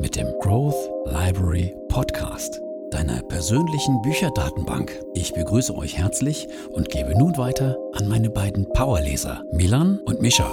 mit dem Growth Library Podcast, deiner persönlichen Bücherdatenbank. Ich begrüße euch herzlich und gebe nun weiter an meine beiden Powerleser, Milan und Mischa.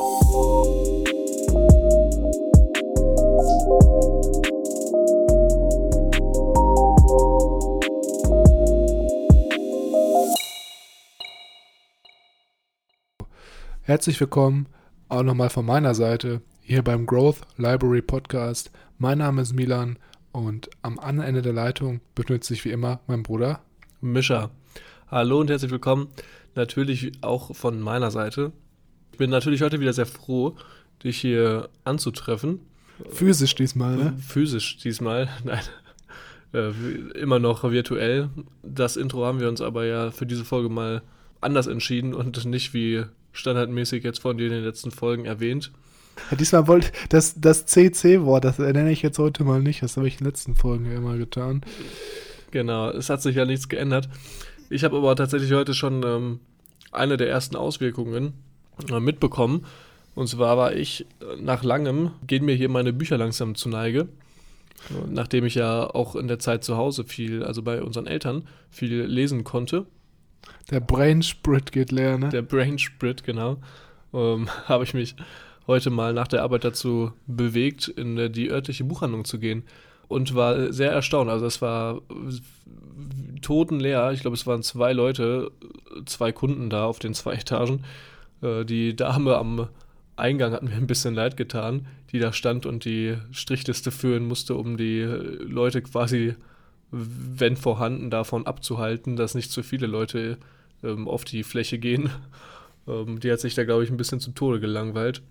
Herzlich willkommen auch nochmal von meiner Seite hier beim Growth Library Podcast. Mein Name ist Milan und am anderen Ende der Leitung befindet sich wie immer mein Bruder Mischa. Hallo und herzlich willkommen. Natürlich auch von meiner Seite. Ich bin natürlich heute wieder sehr froh, dich hier anzutreffen. Physisch diesmal, ne? Physisch diesmal, nein. Äh, immer noch virtuell. Das Intro haben wir uns aber ja für diese Folge mal anders entschieden und nicht wie standardmäßig jetzt von dir in den letzten Folgen erwähnt. Ja, diesmal wollte das, das CC-Wort, das nenne ich jetzt heute mal nicht. Das habe ich in den letzten Folgen ja immer getan. Genau, es hat sich ja nichts geändert. Ich habe aber tatsächlich heute schon ähm, eine der ersten Auswirkungen äh, mitbekommen. Und zwar war ich äh, nach langem, gehen mir hier meine Bücher langsam zu Neige. Nachdem ich ja auch in der Zeit zu Hause viel, also bei unseren Eltern, viel lesen konnte. Der Brain Sprit geht leer, ne? Der Brain Sprit, genau. Ähm, habe ich mich heute mal nach der Arbeit dazu bewegt, in die örtliche Buchhandlung zu gehen und war sehr erstaunt. Also es war totenleer. Ich glaube, es waren zwei Leute, zwei Kunden da auf den zwei Etagen. Äh, die Dame am Eingang hat mir ein bisschen leid getan, die da stand und die Strichliste führen musste, um die Leute quasi, wenn vorhanden, davon abzuhalten, dass nicht zu viele Leute ähm, auf die Fläche gehen. Ähm, die hat sich da, glaube ich, ein bisschen zu Tode gelangweilt.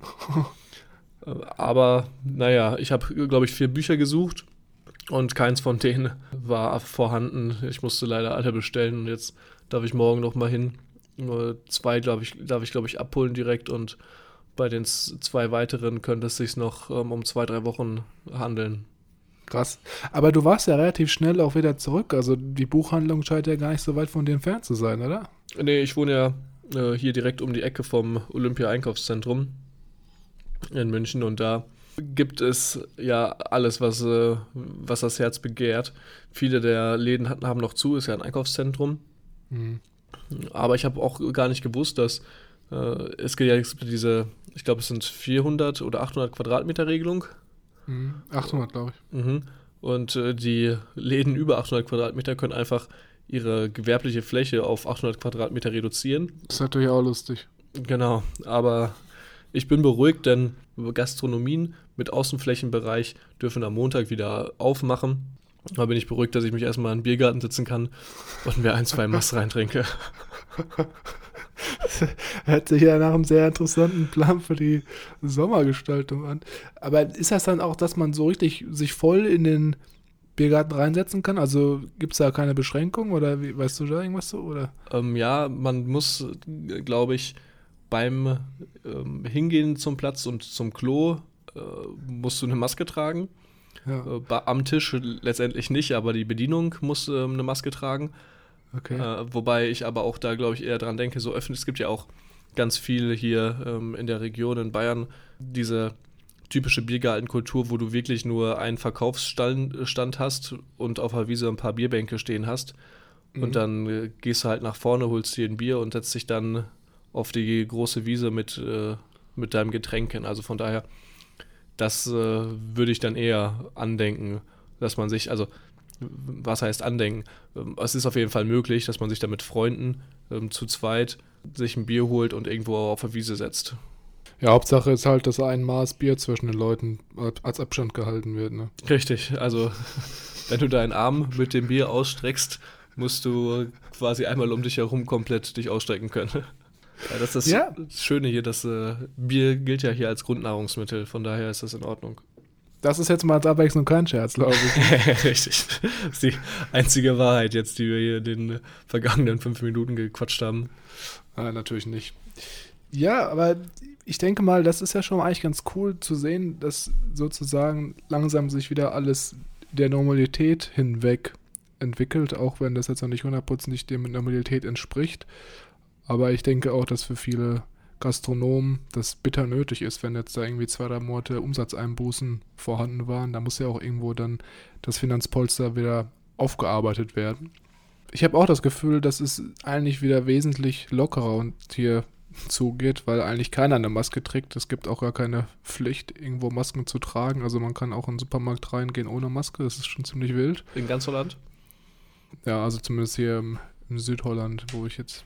Äh, aber naja, ich habe, glaube ich, vier Bücher gesucht und keins von denen war vorhanden. Ich musste leider alle bestellen und jetzt darf ich morgen noch mal hin. Nur zwei, glaube ich, darf ich, glaube ich, abholen direkt und bei den zwei weiteren könnte es sich noch ähm, um zwei, drei Wochen handeln. Krass. Aber du warst ja relativ schnell auch wieder zurück. Also die Buchhandlung scheint ja gar nicht so weit von dir entfernt zu sein, oder? Nee, ich wohne ja äh, hier direkt um die Ecke vom Olympia-Einkaufszentrum in München und da gibt es ja alles, was, äh, was das Herz begehrt. Viele der Läden haben noch zu, ist ja ein Einkaufszentrum. Mhm. Aber ich habe auch gar nicht gewusst, dass äh, es gibt ja diese, ich glaube, es sind 400 oder 800 Quadratmeter Regelung. Mhm. 800, glaube ich. Mhm. Und äh, die Läden über 800 Quadratmeter können einfach ihre gewerbliche Fläche auf 800 Quadratmeter reduzieren. Das ist natürlich auch lustig. Genau, aber ich bin beruhigt, denn Gastronomien mit Außenflächenbereich dürfen am Montag wieder aufmachen. Da bin ich beruhigt, dass ich mich erstmal in den Biergarten sitzen kann und mir ein, zwei Mass reintrinke. Hört sich ja nach einem sehr interessanten Plan für die Sommergestaltung an. Aber ist das dann auch, dass man so richtig sich voll in den Biergarten reinsetzen kann? Also gibt es da keine Beschränkung oder wie, weißt du da irgendwas so? Oder? Ähm, ja, man muss, glaube ich, beim ähm, Hingehen zum Platz und zum Klo äh, musst du eine Maske tragen. Ja. Äh, am Tisch letztendlich nicht, aber die Bedienung muss äh, eine Maske tragen. Okay. Äh, wobei ich aber auch da, glaube ich, eher dran denke, so öffentlich, es gibt ja auch ganz viel hier ähm, in der Region in Bayern, diese typische Biergartenkultur, wo du wirklich nur einen Verkaufsstand hast und auf der Wiese ein paar Bierbänke stehen hast. Mhm. Und dann äh, gehst du halt nach vorne, holst dir ein Bier und setzt dich dann auf die große Wiese mit, äh, mit deinem Getränk hin. Also von daher, das äh, würde ich dann eher andenken, dass man sich, also was heißt andenken? Ähm, es ist auf jeden Fall möglich, dass man sich da mit Freunden ähm, zu zweit sich ein Bier holt und irgendwo auf der Wiese setzt. Ja, Hauptsache ist halt, dass ein Maß Bier zwischen den Leuten als Abstand gehalten wird. Ne? Richtig, also wenn du deinen Arm mit dem Bier ausstreckst, musst du quasi einmal um dich herum komplett dich ausstrecken können. Ja, das ist das ja. Schöne hier, das äh, Bier gilt ja hier als Grundnahrungsmittel, von daher ist das in Ordnung. Das ist jetzt mal als Abwechslung kein Scherz, glaube ich. Richtig. Das ist die einzige Wahrheit jetzt, die wir hier in den vergangenen fünf Minuten gequatscht haben. Ah, natürlich nicht. Ja, aber ich denke mal, das ist ja schon eigentlich ganz cool zu sehen, dass sozusagen langsam sich wieder alles der Normalität hinweg entwickelt, auch wenn das jetzt noch nicht hundertprozentig der Normalität entspricht. Aber ich denke auch, dass für viele Gastronomen das bitter nötig ist, wenn jetzt da irgendwie zwei, drei Monate Umsatzeinbußen vorhanden waren. Da muss ja auch irgendwo dann das Finanzpolster wieder aufgearbeitet werden. Ich habe auch das Gefühl, dass es eigentlich wieder wesentlich lockerer und hier zugeht, weil eigentlich keiner eine Maske trägt. Es gibt auch gar keine Pflicht, irgendwo Masken zu tragen. Also man kann auch in den Supermarkt reingehen ohne Maske. Das ist schon ziemlich wild. In ganz Holland? Ja, also zumindest hier im, im Südholland, wo ich jetzt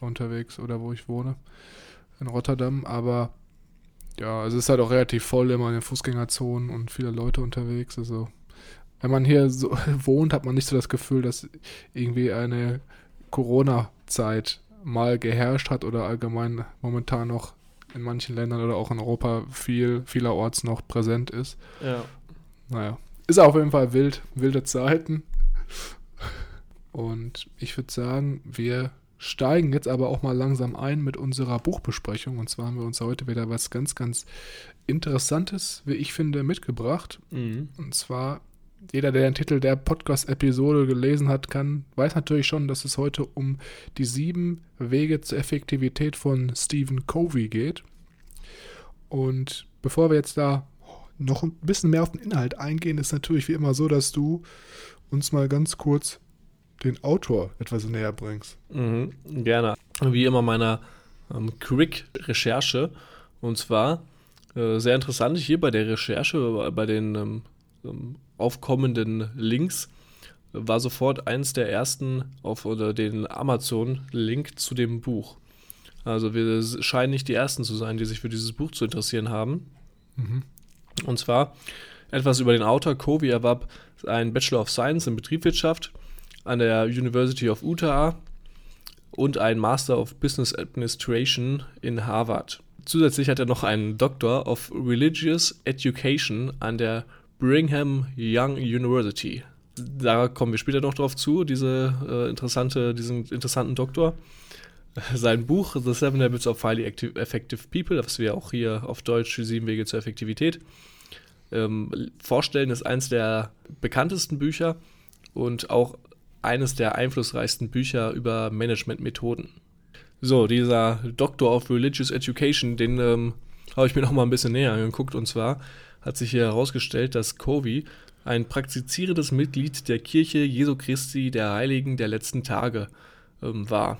unterwegs oder wo ich wohne, in Rotterdam. Aber ja, es ist halt auch relativ voll immer in den Fußgängerzonen und viele Leute unterwegs. Also wenn man hier so wohnt, hat man nicht so das Gefühl, dass irgendwie eine Corona-Zeit mal geherrscht hat oder allgemein momentan noch in manchen Ländern oder auch in Europa viel, vielerorts noch präsent ist. Ja. Naja, ist auf jeden Fall wild, wilde Zeiten. Und ich würde sagen, wir steigen jetzt aber auch mal langsam ein mit unserer Buchbesprechung. Und zwar haben wir uns heute wieder was ganz, ganz Interessantes, wie ich finde, mitgebracht. Mhm. Und zwar jeder, der den Titel der Podcast-Episode gelesen hat, kann, weiß natürlich schon, dass es heute um die sieben Wege zur Effektivität von Stephen Covey geht. Und bevor wir jetzt da noch ein bisschen mehr auf den Inhalt eingehen, ist natürlich wie immer so, dass du uns mal ganz kurz den Autor etwas näher bringst. Mhm, gerne. Wie immer meiner ähm, Quick-Recherche. Und zwar äh, sehr interessant hier bei der Recherche, bei den ähm, ähm aufkommenden Links war sofort eins der ersten auf oder den Amazon-Link zu dem Buch. Also wir scheinen nicht die ersten zu sein, die sich für dieses Buch zu interessieren haben. Mhm. Und zwar etwas über den Autor. Covey erwarb einen Bachelor of Science in Betriebswirtschaft an der University of Utah und einen Master of Business Administration in Harvard. Zusätzlich hat er noch einen Doctor of Religious Education an der Brigham Young University. Da kommen wir später noch drauf zu, diese, äh, interessante, diesen interessanten Doktor. Sein Buch The Seven Habits of Highly Effective People, das wir auch hier auf Deutsch sieben Wege zur Effektivität ähm, vorstellen, ist eines der bekanntesten Bücher und auch eines der einflussreichsten Bücher über Managementmethoden. So, dieser Doctor of Religious Education, den ähm, habe ich mir noch mal ein bisschen näher angeguckt und zwar hat sich hier herausgestellt, dass Covey ein praktizierendes Mitglied der Kirche Jesu Christi der Heiligen der letzten Tage ähm, war.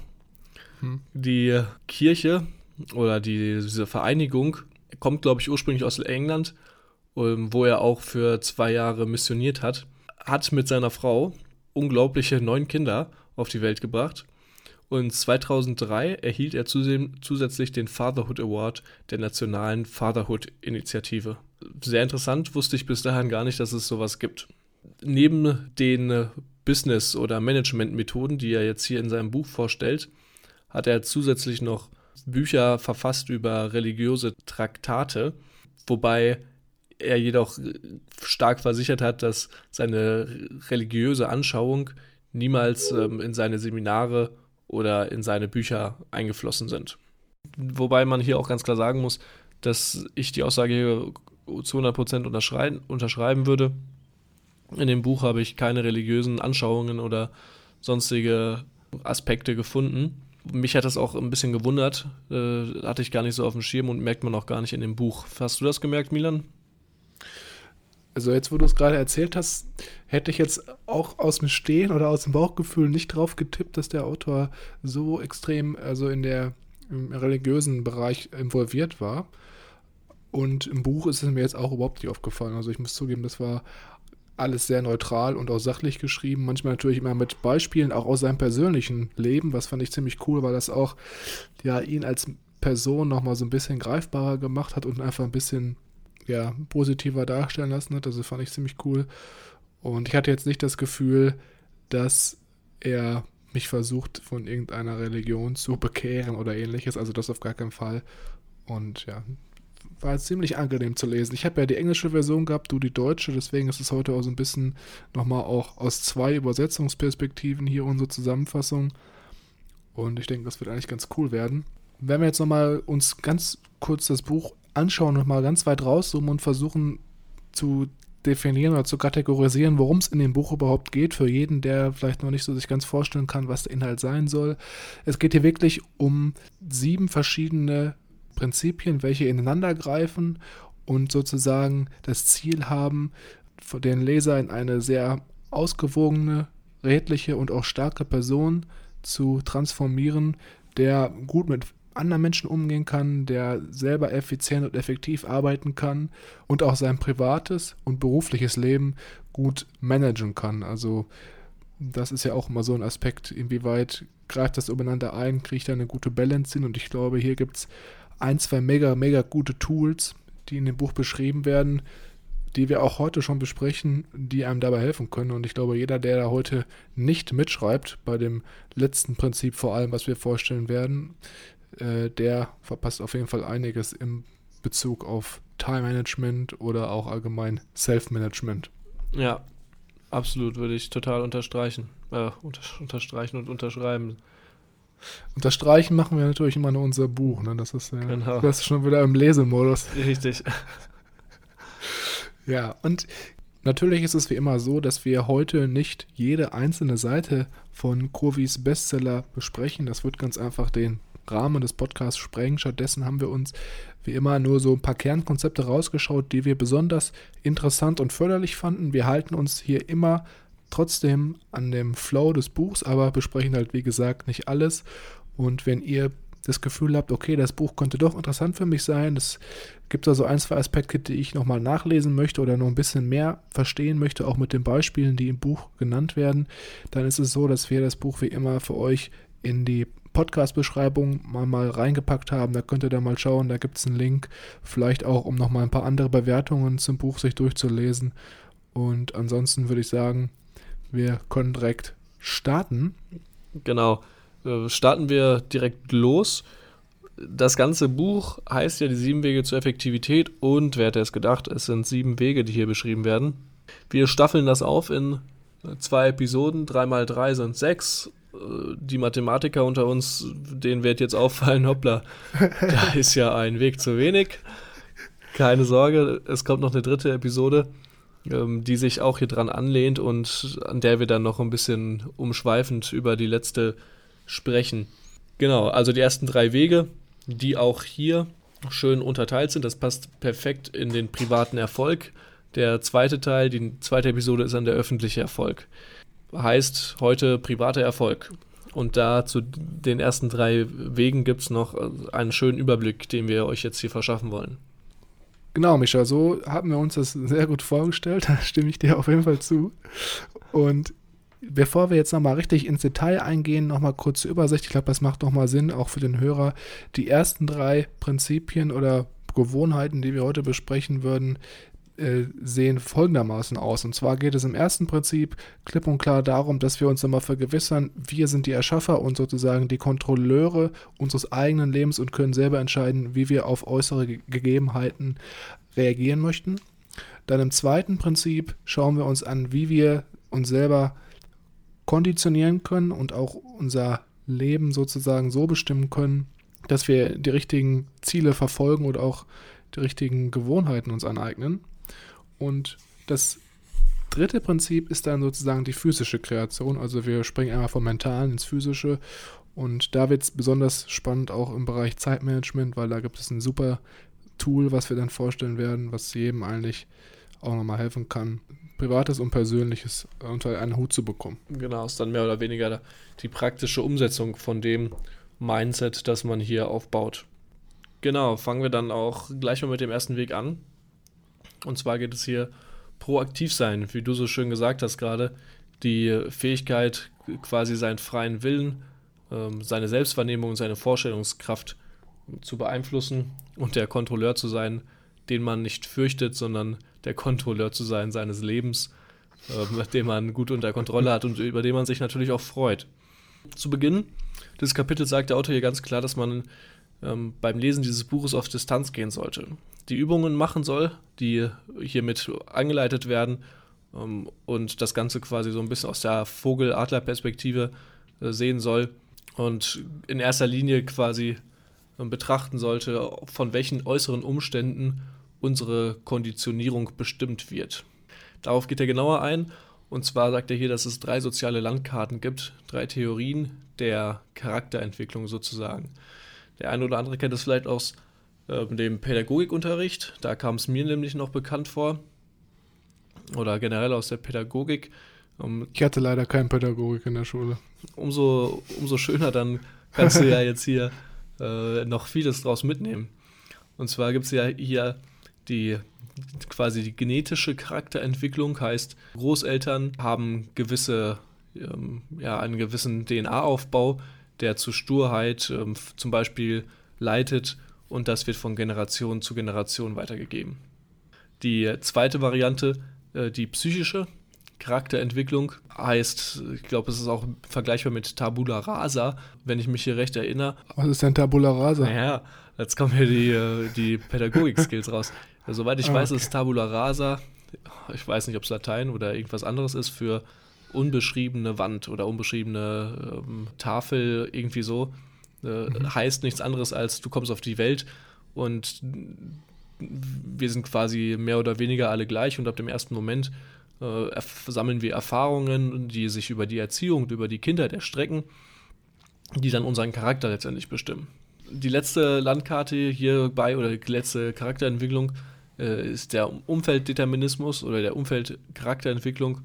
Hm. Die Kirche oder die, diese Vereinigung kommt, glaube ich, ursprünglich aus England, ähm, wo er auch für zwei Jahre missioniert hat, hat mit seiner Frau unglaubliche neun Kinder auf die Welt gebracht. Und 2003 erhielt er zusätzlich den Fatherhood Award der Nationalen Fatherhood-Initiative sehr interessant, wusste ich bis dahin gar nicht, dass es sowas gibt. Neben den Business- oder Management-Methoden, die er jetzt hier in seinem Buch vorstellt, hat er zusätzlich noch Bücher verfasst über religiöse Traktate, wobei er jedoch stark versichert hat, dass seine religiöse Anschauung niemals ähm, in seine Seminare oder in seine Bücher eingeflossen sind. Wobei man hier auch ganz klar sagen muss, dass ich die Aussage zu 100% unterschreiben, unterschreiben würde. In dem Buch habe ich keine religiösen Anschauungen oder sonstige Aspekte gefunden. Mich hat das auch ein bisschen gewundert, äh, hatte ich gar nicht so auf dem Schirm und merkt man auch gar nicht in dem Buch. Hast du das gemerkt, Milan? Also jetzt, wo du es gerade erzählt hast, hätte ich jetzt auch aus dem Stehen oder aus dem Bauchgefühl nicht drauf getippt, dass der Autor so extrem, also in der im religiösen Bereich involviert war. Und im Buch ist es mir jetzt auch überhaupt nicht aufgefallen. Also ich muss zugeben, das war alles sehr neutral und auch sachlich geschrieben. Manchmal natürlich immer mit Beispielen, auch aus seinem persönlichen Leben. Was fand ich ziemlich cool, weil das auch ja, ihn als Person nochmal so ein bisschen greifbarer gemacht hat und einfach ein bisschen ja, positiver darstellen lassen hat. Also fand ich ziemlich cool. Und ich hatte jetzt nicht das Gefühl, dass er mich versucht, von irgendeiner Religion zu bekehren oder ähnliches. Also das auf gar keinen Fall. Und ja, war ziemlich angenehm zu lesen. Ich habe ja die englische Version gehabt, du die deutsche, deswegen ist es heute auch so ein bisschen nochmal auch aus zwei Übersetzungsperspektiven hier unsere Zusammenfassung. Und ich denke, das wird eigentlich ganz cool werden. Wenn wir jetzt nochmal uns ganz kurz das Buch anschauen und mal ganz weit rauszoomen und versuchen zu definieren oder zu kategorisieren, worum es in dem Buch überhaupt geht, für jeden, der vielleicht noch nicht so sich ganz vorstellen kann, was der Inhalt sein soll. Es geht hier wirklich um sieben verschiedene Prinzipien, welche ineinander greifen und sozusagen das Ziel haben, den Leser in eine sehr ausgewogene, redliche und auch starke Person zu transformieren, der gut mit anderen Menschen umgehen kann, der selber effizient und effektiv arbeiten kann und auch sein privates und berufliches Leben gut managen kann. Also das ist ja auch immer so ein Aspekt, inwieweit greift das übereinander ein, kriegt da eine gute Balance hin und ich glaube, hier gibt es ein, zwei mega, mega gute Tools, die in dem Buch beschrieben werden, die wir auch heute schon besprechen, die einem dabei helfen können. Und ich glaube, jeder, der da heute nicht mitschreibt, bei dem letzten Prinzip vor allem, was wir vorstellen werden, äh, der verpasst auf jeden Fall einiges im Bezug auf Time Management oder auch allgemein Self-Management. Ja, absolut, würde ich total unterstreichen. Äh, unter, unterstreichen und unterschreiben. Unterstreichen machen wir natürlich immer nur unser Buch, ne? Das ist, äh, genau. das ist schon wieder im Lesemodus. Richtig. ja, und natürlich ist es wie immer so, dass wir heute nicht jede einzelne Seite von Kurvis Bestseller besprechen. Das wird ganz einfach den Rahmen des Podcasts sprengen. Stattdessen haben wir uns wie immer nur so ein paar Kernkonzepte rausgeschaut, die wir besonders interessant und förderlich fanden. Wir halten uns hier immer trotzdem an dem Flow des Buchs, aber besprechen halt wie gesagt nicht alles. Und wenn ihr das Gefühl habt, okay, das Buch könnte doch interessant für mich sein, es gibt also ein, zwei Aspekte, die ich nochmal nachlesen möchte oder noch ein bisschen mehr verstehen möchte, auch mit den Beispielen, die im Buch genannt werden, dann ist es so, dass wir das Buch wie immer für euch in die Podcast-Beschreibung mal, mal reingepackt haben. Da könnt ihr da mal schauen, da gibt es einen Link. Vielleicht auch, um nochmal ein paar andere Bewertungen zum Buch sich durchzulesen. Und ansonsten würde ich sagen, wir können direkt starten. Genau. Äh, starten wir direkt los. Das ganze Buch heißt ja die sieben Wege zur Effektivität und wer hätte es gedacht, es sind sieben Wege, die hier beschrieben werden. Wir staffeln das auf in zwei Episoden, drei mal drei sind sechs die Mathematiker unter uns, denen wird jetzt auffallen, hoppla, da ist ja ein Weg zu wenig. Keine Sorge, es kommt noch eine dritte Episode, ähm, die sich auch hier dran anlehnt und an der wir dann noch ein bisschen umschweifend über die letzte sprechen. Genau, also die ersten drei Wege, die auch hier schön unterteilt sind, das passt perfekt in den privaten Erfolg. Der zweite Teil, die zweite Episode ist dann der öffentliche Erfolg heißt heute privater Erfolg. Und da zu den ersten drei Wegen gibt es noch einen schönen Überblick, den wir euch jetzt hier verschaffen wollen. Genau, Micha, so haben wir uns das sehr gut vorgestellt. Da stimme ich dir auf jeden Fall zu. Und bevor wir jetzt nochmal richtig ins Detail eingehen, nochmal kurze Übersicht. Ich glaube, das macht nochmal Sinn, auch für den Hörer. Die ersten drei Prinzipien oder Gewohnheiten, die wir heute besprechen würden, äh, sehen folgendermaßen aus. Und zwar geht es im ersten Prinzip klipp und klar darum, dass wir uns immer vergewissern, wir sind die Erschaffer und sozusagen die Kontrolleure unseres eigenen Lebens und können selber entscheiden, wie wir auf äußere Gegebenheiten reagieren möchten. Dann im zweiten Prinzip schauen wir uns an, wie wir uns selber konditionieren können und auch unser Leben sozusagen so bestimmen können, dass wir die richtigen Ziele verfolgen oder auch die richtigen Gewohnheiten uns aneignen. Und das dritte Prinzip ist dann sozusagen die physische Kreation. Also wir springen einmal vom Mentalen ins Physische. Und da wird es besonders spannend auch im Bereich Zeitmanagement, weil da gibt es ein super Tool, was wir dann vorstellen werden, was jedem eigentlich auch nochmal helfen kann, Privates und Persönliches unter einen Hut zu bekommen. Genau, ist dann mehr oder weniger die praktische Umsetzung von dem Mindset, das man hier aufbaut. Genau, fangen wir dann auch gleich mal mit dem ersten Weg an. Und zwar geht es hier proaktiv sein, wie du so schön gesagt hast gerade, die Fähigkeit, quasi seinen freien Willen, ähm, seine Selbstwahrnehmung seine Vorstellungskraft zu beeinflussen und der Kontrolleur zu sein, den man nicht fürchtet, sondern der Kontrolleur zu sein seines Lebens, äh, den man gut unter Kontrolle hat und über den man sich natürlich auch freut. Zu Beginn des Kapitels sagt der Autor hier ganz klar, dass man ähm, beim Lesen dieses Buches auf Distanz gehen sollte. Die Übungen machen soll, die hiermit angeleitet werden ähm, und das Ganze quasi so ein bisschen aus der Vogel-Adler-Perspektive äh, sehen soll und in erster Linie quasi äh, betrachten sollte, von welchen äußeren Umständen unsere Konditionierung bestimmt wird. Darauf geht er genauer ein. Und zwar sagt er hier, dass es drei soziale Landkarten gibt, drei Theorien der Charakterentwicklung sozusagen. Der eine oder andere kennt es vielleicht aus äh, dem Pädagogikunterricht. Da kam es mir nämlich noch bekannt vor. Oder generell aus der Pädagogik. Um, ich hatte leider keinen Pädagogik in der Schule. Umso, umso schöner, dann kannst du ja jetzt hier äh, noch vieles draus mitnehmen. Und zwar gibt es ja hier die quasi die genetische Charakterentwicklung, heißt Großeltern haben gewisse, ähm, ja, einen gewissen DNA-Aufbau, der zu Sturheit ähm, zum Beispiel leitet und das wird von Generation zu Generation weitergegeben. Die zweite Variante, äh, die psychische Charakterentwicklung, heißt, ich glaube, es ist auch vergleichbar mit Tabula Rasa, wenn ich mich hier recht erinnere. Was ist denn Tabula Rasa? Naja, jetzt kommen hier die, äh, die Pädagogik-Skills raus. Soweit ich ah, weiß, ist Tabula Rasa, ich weiß nicht, ob es Latein oder irgendwas anderes ist, für unbeschriebene Wand oder unbeschriebene ähm, Tafel, irgendwie so. Äh, mhm. Heißt nichts anderes als, du kommst auf die Welt und wir sind quasi mehr oder weniger alle gleich und ab dem ersten Moment äh, sammeln wir Erfahrungen, die sich über die Erziehung und über die Kindheit erstrecken, die dann unseren Charakter letztendlich bestimmen. Die letzte Landkarte hierbei oder die letzte Charakterentwicklung äh, ist der Umfelddeterminismus oder der Umfeldcharakterentwicklung.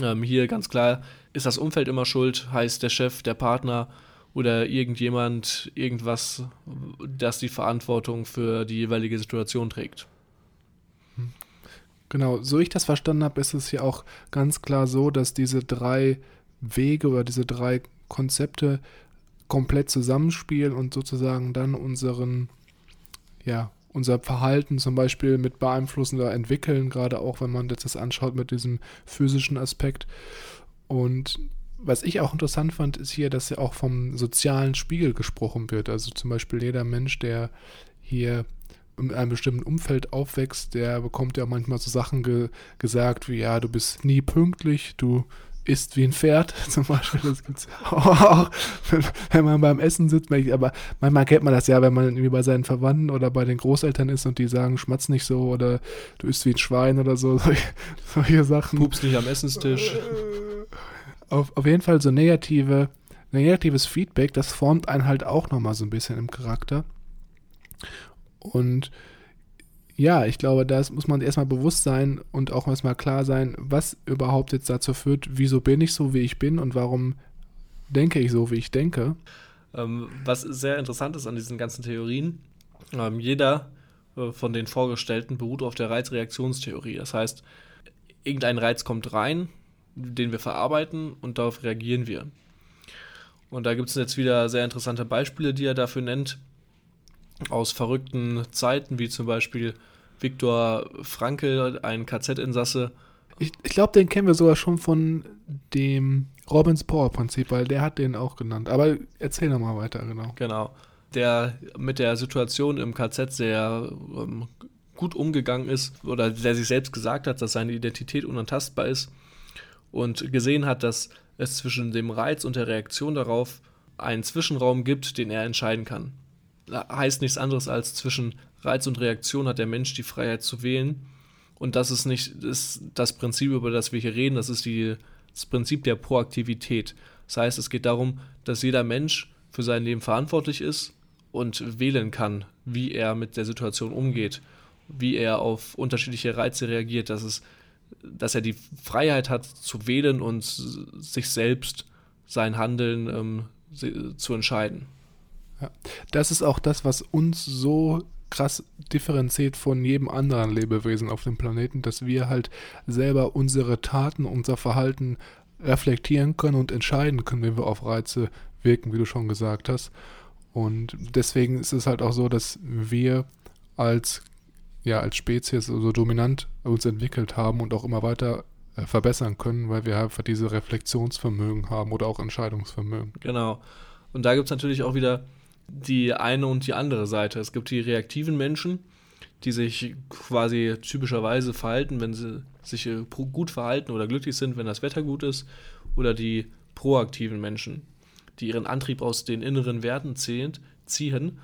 Ähm, hier ganz klar ist das Umfeld immer schuld, heißt der Chef, der Partner oder irgendjemand, irgendwas, das die Verantwortung für die jeweilige Situation trägt. Genau, so ich das verstanden habe, ist es ja auch ganz klar so, dass diese drei Wege oder diese drei Konzepte komplett zusammenspielen und sozusagen dann unseren, ja, unser Verhalten zum Beispiel mit beeinflussen oder entwickeln, gerade auch wenn man das anschaut mit diesem physischen Aspekt. Und was ich auch interessant fand, ist hier, dass ja auch vom sozialen Spiegel gesprochen wird. Also zum Beispiel jeder Mensch, der hier in einem bestimmten Umfeld aufwächst, der bekommt ja manchmal so Sachen ge gesagt wie, ja, du bist nie pünktlich, du isst wie ein Pferd zum Beispiel. Das gibt es auch, wenn man beim Essen sitzt. Aber manchmal kennt man das ja, wenn man irgendwie bei seinen Verwandten oder bei den Großeltern ist und die sagen, schmatz nicht so oder du isst wie ein Schwein oder so, solche, solche Sachen. Pups nicht am Essenstisch. Auf, auf jeden Fall so negative, negatives Feedback, das formt einen halt auch nochmal so ein bisschen im Charakter. Und ja, ich glaube, das muss man erstmal bewusst sein und auch erstmal klar sein, was überhaupt jetzt dazu führt, wieso bin ich so, wie ich bin und warum denke ich so, wie ich denke. Ähm, was sehr interessant ist an diesen ganzen Theorien, ähm, jeder äh, von den vorgestellten beruht auf der Reizreaktionstheorie. Das heißt, irgendein Reiz kommt rein, den wir verarbeiten und darauf reagieren wir. Und da gibt es jetzt wieder sehr interessante Beispiele, die er dafür nennt aus verrückten Zeiten, wie zum Beispiel Viktor Frankl, ein KZ-Insasse. Ich, ich glaube, den kennen wir sogar schon von dem Robbins Power-Prinzip, weil der hat den auch genannt. Aber erzähl nochmal weiter, genau. Genau. Der mit der Situation im KZ sehr ähm, gut umgegangen ist oder der sich selbst gesagt hat, dass seine Identität unantastbar ist und gesehen hat, dass es zwischen dem Reiz und der Reaktion darauf einen Zwischenraum gibt, den er entscheiden kann heißt nichts anderes als zwischen Reiz und Reaktion hat der Mensch die Freiheit zu wählen. Und das ist nicht ist das Prinzip, über das wir hier reden, das ist die, das Prinzip der Proaktivität. Das heißt, es geht darum, dass jeder Mensch für sein Leben verantwortlich ist und wählen kann, wie er mit der Situation umgeht, wie er auf unterschiedliche Reize reagiert, dass, es, dass er die Freiheit hat zu wählen und sich selbst sein Handeln ähm, zu entscheiden. Ja. Das ist auch das, was uns so krass differenziert von jedem anderen Lebewesen auf dem Planeten, dass wir halt selber unsere Taten, unser Verhalten reflektieren können und entscheiden können, wenn wir auf Reize wirken, wie du schon gesagt hast. Und deswegen ist es halt auch so, dass wir als, ja, als Spezies so dominant uns entwickelt haben und auch immer weiter äh, verbessern können, weil wir einfach diese Reflexionsvermögen haben oder auch Entscheidungsvermögen. Genau. Und da gibt es natürlich auch wieder die eine und die andere Seite. Es gibt die reaktiven Menschen, die sich quasi typischerweise verhalten, wenn sie sich äh, gut verhalten oder glücklich sind, wenn das Wetter gut ist, oder die proaktiven Menschen, die ihren Antrieb aus den inneren Werten ziehen, ziehen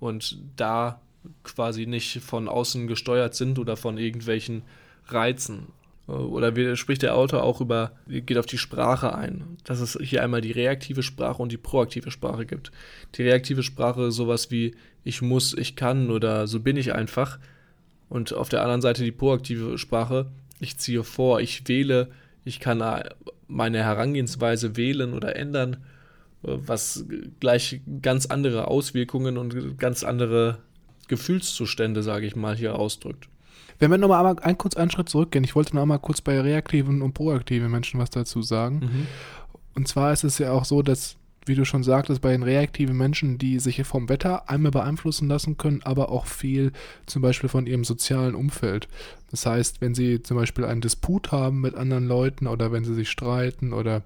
und da quasi nicht von außen gesteuert sind oder von irgendwelchen Reizen. Oder spricht der Autor auch über, geht auf die Sprache ein, dass es hier einmal die reaktive Sprache und die proaktive Sprache gibt. Die reaktive Sprache sowas wie ich muss, ich kann oder so bin ich einfach. Und auf der anderen Seite die proaktive Sprache, ich ziehe vor, ich wähle, ich kann meine Herangehensweise wählen oder ändern, was gleich ganz andere Auswirkungen und ganz andere Gefühlszustände, sage ich mal, hier ausdrückt. Wenn wir nochmal einmal einen, kurz einen Schritt zurückgehen, ich wollte noch mal kurz bei reaktiven und proaktiven Menschen was dazu sagen. Mhm. Und zwar ist es ja auch so, dass, wie du schon sagtest, bei den reaktiven Menschen, die sich vom Wetter einmal beeinflussen lassen können, aber auch viel zum Beispiel von ihrem sozialen Umfeld. Das heißt, wenn sie zum Beispiel einen Disput haben mit anderen Leuten oder wenn sie sich streiten oder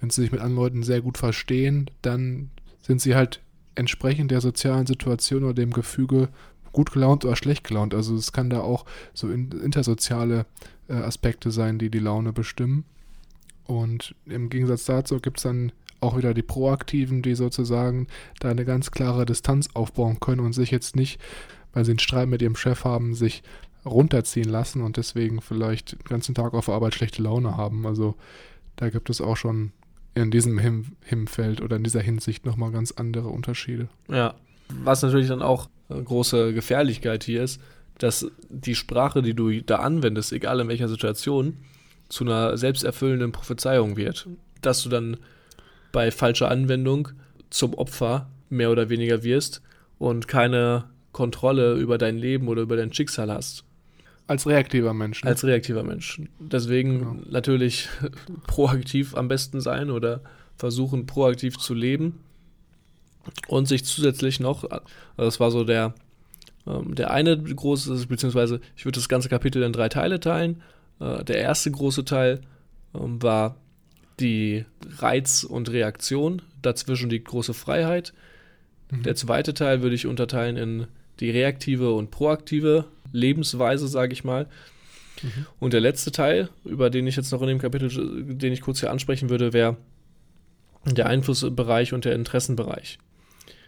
wenn sie sich mit anderen Leuten sehr gut verstehen, dann sind sie halt entsprechend der sozialen Situation oder dem Gefüge gut gelaunt oder schlecht gelaunt. Also es kann da auch so intersoziale äh, Aspekte sein, die die Laune bestimmen. Und im Gegensatz dazu gibt es dann auch wieder die Proaktiven, die sozusagen da eine ganz klare Distanz aufbauen können und sich jetzt nicht, weil sie einen Streit mit ihrem Chef haben, sich runterziehen lassen und deswegen vielleicht den ganzen Tag auf der Arbeit schlechte Laune haben. Also da gibt es auch schon in diesem Him Himfeld oder in dieser Hinsicht nochmal ganz andere Unterschiede. Ja, was natürlich dann auch große Gefährlichkeit hier ist, dass die Sprache, die du da anwendest, egal in welcher Situation, zu einer selbsterfüllenden Prophezeiung wird. Dass du dann bei falscher Anwendung zum Opfer mehr oder weniger wirst und keine Kontrolle über dein Leben oder über dein Schicksal hast. Als reaktiver Mensch. Ne? Als reaktiver Mensch. Deswegen genau. natürlich proaktiv am besten sein oder versuchen, proaktiv zu leben. Und sich zusätzlich noch, das war so der, ähm, der eine große, beziehungsweise ich würde das ganze Kapitel in drei Teile teilen. Äh, der erste große Teil ähm, war die Reiz und Reaktion, dazwischen die große Freiheit. Mhm. Der zweite Teil würde ich unterteilen in die reaktive und proaktive Lebensweise, sage ich mal. Mhm. Und der letzte Teil, über den ich jetzt noch in dem Kapitel, den ich kurz hier ansprechen würde, wäre der Einflussbereich und der Interessenbereich.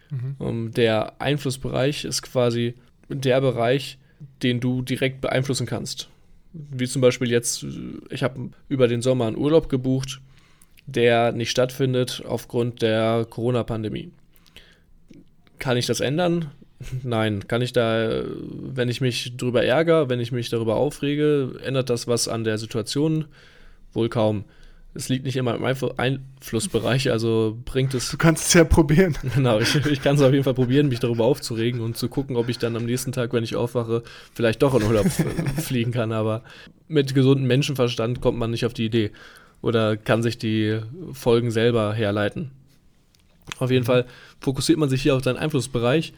Mhm. Ähm, der Einflussbereich ist quasi der Bereich, den du direkt beeinflussen kannst. Wie zum Beispiel jetzt, ich habe über den Sommer einen Urlaub gebucht, der nicht stattfindet aufgrund der Corona-Pandemie. Kann ich das ändern? Nein, kann ich da, wenn ich mich darüber ärgere, wenn ich mich darüber aufrege, ändert das was an der Situation? Wohl kaum. Es liegt nicht immer im Einflussbereich, also bringt es. Du kannst es ja probieren. Genau, ich, ich kann es auf jeden Fall probieren, mich darüber aufzuregen und zu gucken, ob ich dann am nächsten Tag, wenn ich aufwache, vielleicht doch in Urlaub fliegen kann. Aber mit gesundem Menschenverstand kommt man nicht auf die Idee oder kann sich die Folgen selber herleiten. Auf jeden mhm. Fall fokussiert man sich hier auf seinen Einflussbereich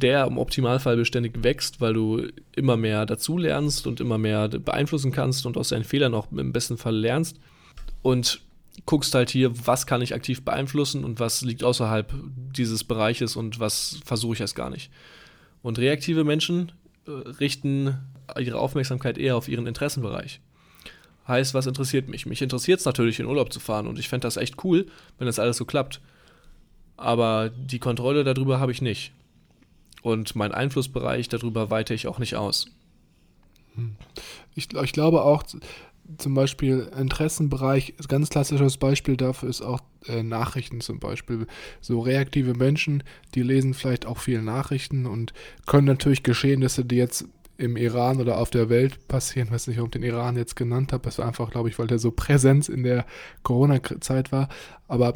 der im Optimalfall beständig wächst, weil du immer mehr dazulernst und immer mehr beeinflussen kannst und aus deinen Fehlern auch im besten Fall lernst. Und guckst halt hier, was kann ich aktiv beeinflussen und was liegt außerhalb dieses Bereiches und was versuche ich erst gar nicht. Und reaktive Menschen äh, richten ihre Aufmerksamkeit eher auf ihren Interessenbereich. Heißt, was interessiert mich? Mich interessiert es natürlich, in Urlaub zu fahren und ich fände das echt cool, wenn das alles so klappt. Aber die Kontrolle darüber habe ich nicht und mein Einflussbereich darüber weite ich auch nicht aus. Hm. Ich, ich glaube auch, zum Beispiel Interessenbereich, ganz klassisches Beispiel dafür ist auch äh, Nachrichten zum Beispiel. So reaktive Menschen, die lesen vielleicht auch viele Nachrichten und können natürlich Geschehnisse, die jetzt im Iran oder auf der Welt passieren, weiß nicht, ob ich den Iran jetzt genannt habe, das war einfach, glaube ich, weil der so Präsenz in der Corona-Zeit war, aber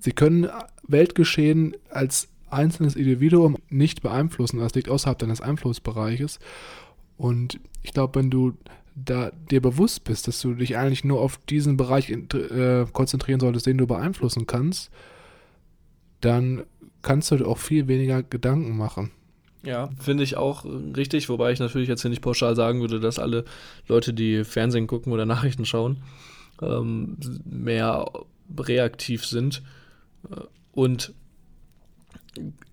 sie können Weltgeschehen als einzelnes Individuum nicht beeinflussen. Das liegt außerhalb deines Einflussbereiches. Und ich glaube, wenn du da dir bewusst bist, dass du dich eigentlich nur auf diesen Bereich äh, konzentrieren solltest, den du beeinflussen kannst, dann kannst du dir auch viel weniger Gedanken machen. Ja, finde ich auch richtig, wobei ich natürlich jetzt hier nicht pauschal sagen würde, dass alle Leute, die Fernsehen gucken oder Nachrichten schauen, ähm, mehr reaktiv sind. Äh, und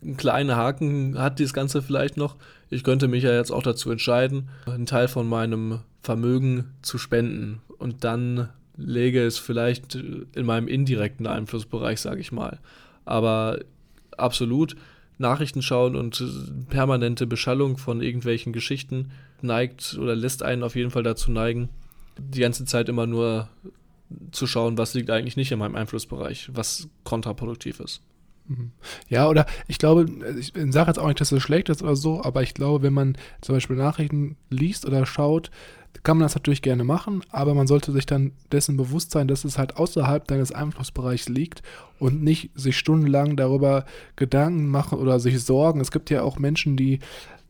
ein kleiner Haken hat dieses Ganze vielleicht noch. Ich könnte mich ja jetzt auch dazu entscheiden, einen Teil von meinem Vermögen zu spenden und dann lege es vielleicht in meinem indirekten Einflussbereich, sage ich mal. Aber absolut Nachrichten schauen und permanente Beschallung von irgendwelchen Geschichten neigt oder lässt einen auf jeden Fall dazu neigen, die ganze Zeit immer nur zu schauen, was liegt eigentlich nicht in meinem Einflussbereich, was kontraproduktiv ist. Mhm. Ja, oder ich glaube, ich sage jetzt auch nicht, dass es schlecht ist oder so, aber ich glaube, wenn man zum Beispiel Nachrichten liest oder schaut, kann man das natürlich gerne machen, aber man sollte sich dann dessen bewusst sein, dass es halt außerhalb deines Einflussbereichs liegt und nicht sich stundenlang darüber Gedanken machen oder sich sorgen. Es gibt ja auch Menschen, die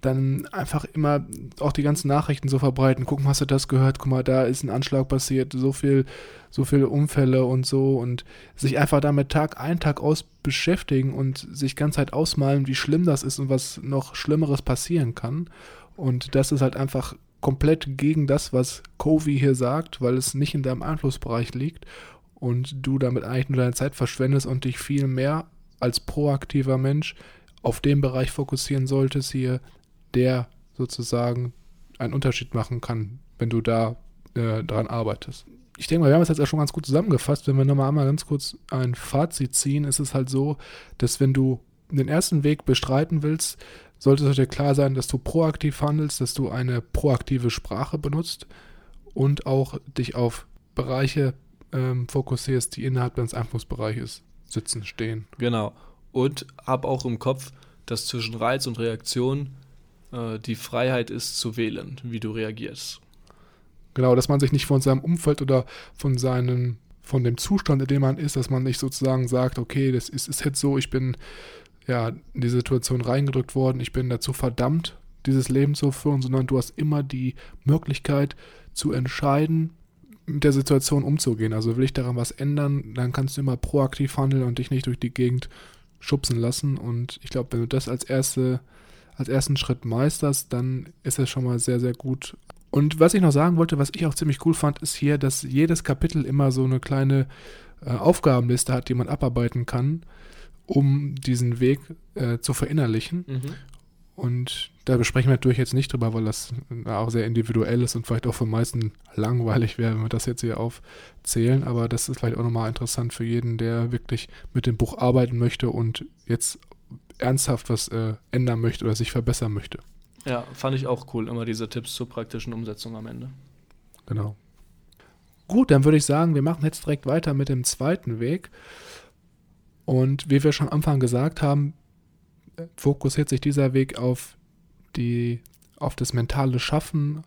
dann einfach immer auch die ganzen Nachrichten so verbreiten. Guck mal, hast du das gehört? Guck mal, da ist ein Anschlag passiert, so viel, so viele Unfälle und so und sich einfach damit Tag ein, Tag aus beschäftigen und sich ganz halt ausmalen, wie schlimm das ist und was noch Schlimmeres passieren kann. Und das ist halt einfach komplett gegen das, was Covey hier sagt, weil es nicht in deinem Einflussbereich liegt und du damit eigentlich nur deine Zeit verschwendest und dich viel mehr als proaktiver Mensch auf den Bereich fokussieren solltest hier, der sozusagen einen Unterschied machen kann, wenn du da äh, dran arbeitest. Ich denke mal, wir haben es jetzt ja schon ganz gut zusammengefasst. Wenn wir nochmal einmal ganz kurz ein Fazit ziehen, ist es halt so, dass wenn du den ersten Weg bestreiten willst, sollte es dir klar sein, dass du proaktiv handelst, dass du eine proaktive Sprache benutzt und auch dich auf Bereiche ähm, fokussierst, die innerhalb deines Einflussbereiches sitzen, stehen. Genau. Und hab auch im Kopf, dass zwischen Reiz und Reaktion äh, die Freiheit ist zu wählen, wie du reagierst. Genau, dass man sich nicht von seinem Umfeld oder von seinem, von dem Zustand, in dem man ist, dass man nicht sozusagen sagt, okay, das ist, ist jetzt so, ich bin ja, in die Situation reingedrückt worden, ich bin dazu verdammt, dieses Leben zu führen, sondern du hast immer die Möglichkeit zu entscheiden, mit der Situation umzugehen. Also will ich daran was ändern, dann kannst du immer proaktiv handeln und dich nicht durch die Gegend schubsen lassen. Und ich glaube, wenn du das als erste, als ersten Schritt meisterst, dann ist es schon mal sehr, sehr gut. Und was ich noch sagen wollte, was ich auch ziemlich cool fand, ist hier, dass jedes Kapitel immer so eine kleine äh, Aufgabenliste hat, die man abarbeiten kann um diesen Weg äh, zu verinnerlichen. Mhm. Und da besprechen wir natürlich jetzt nicht drüber, weil das auch sehr individuell ist und vielleicht auch für die meisten langweilig wäre, wenn wir das jetzt hier aufzählen. Aber das ist vielleicht auch nochmal interessant für jeden, der wirklich mit dem Buch arbeiten möchte und jetzt ernsthaft was äh, ändern möchte oder sich verbessern möchte. Ja, fand ich auch cool, immer diese Tipps zur praktischen Umsetzung am Ende. Genau. Gut, dann würde ich sagen, wir machen jetzt direkt weiter mit dem zweiten Weg. Und wie wir schon am Anfang gesagt haben, fokussiert sich dieser Weg auf die auf das mentale Schaffen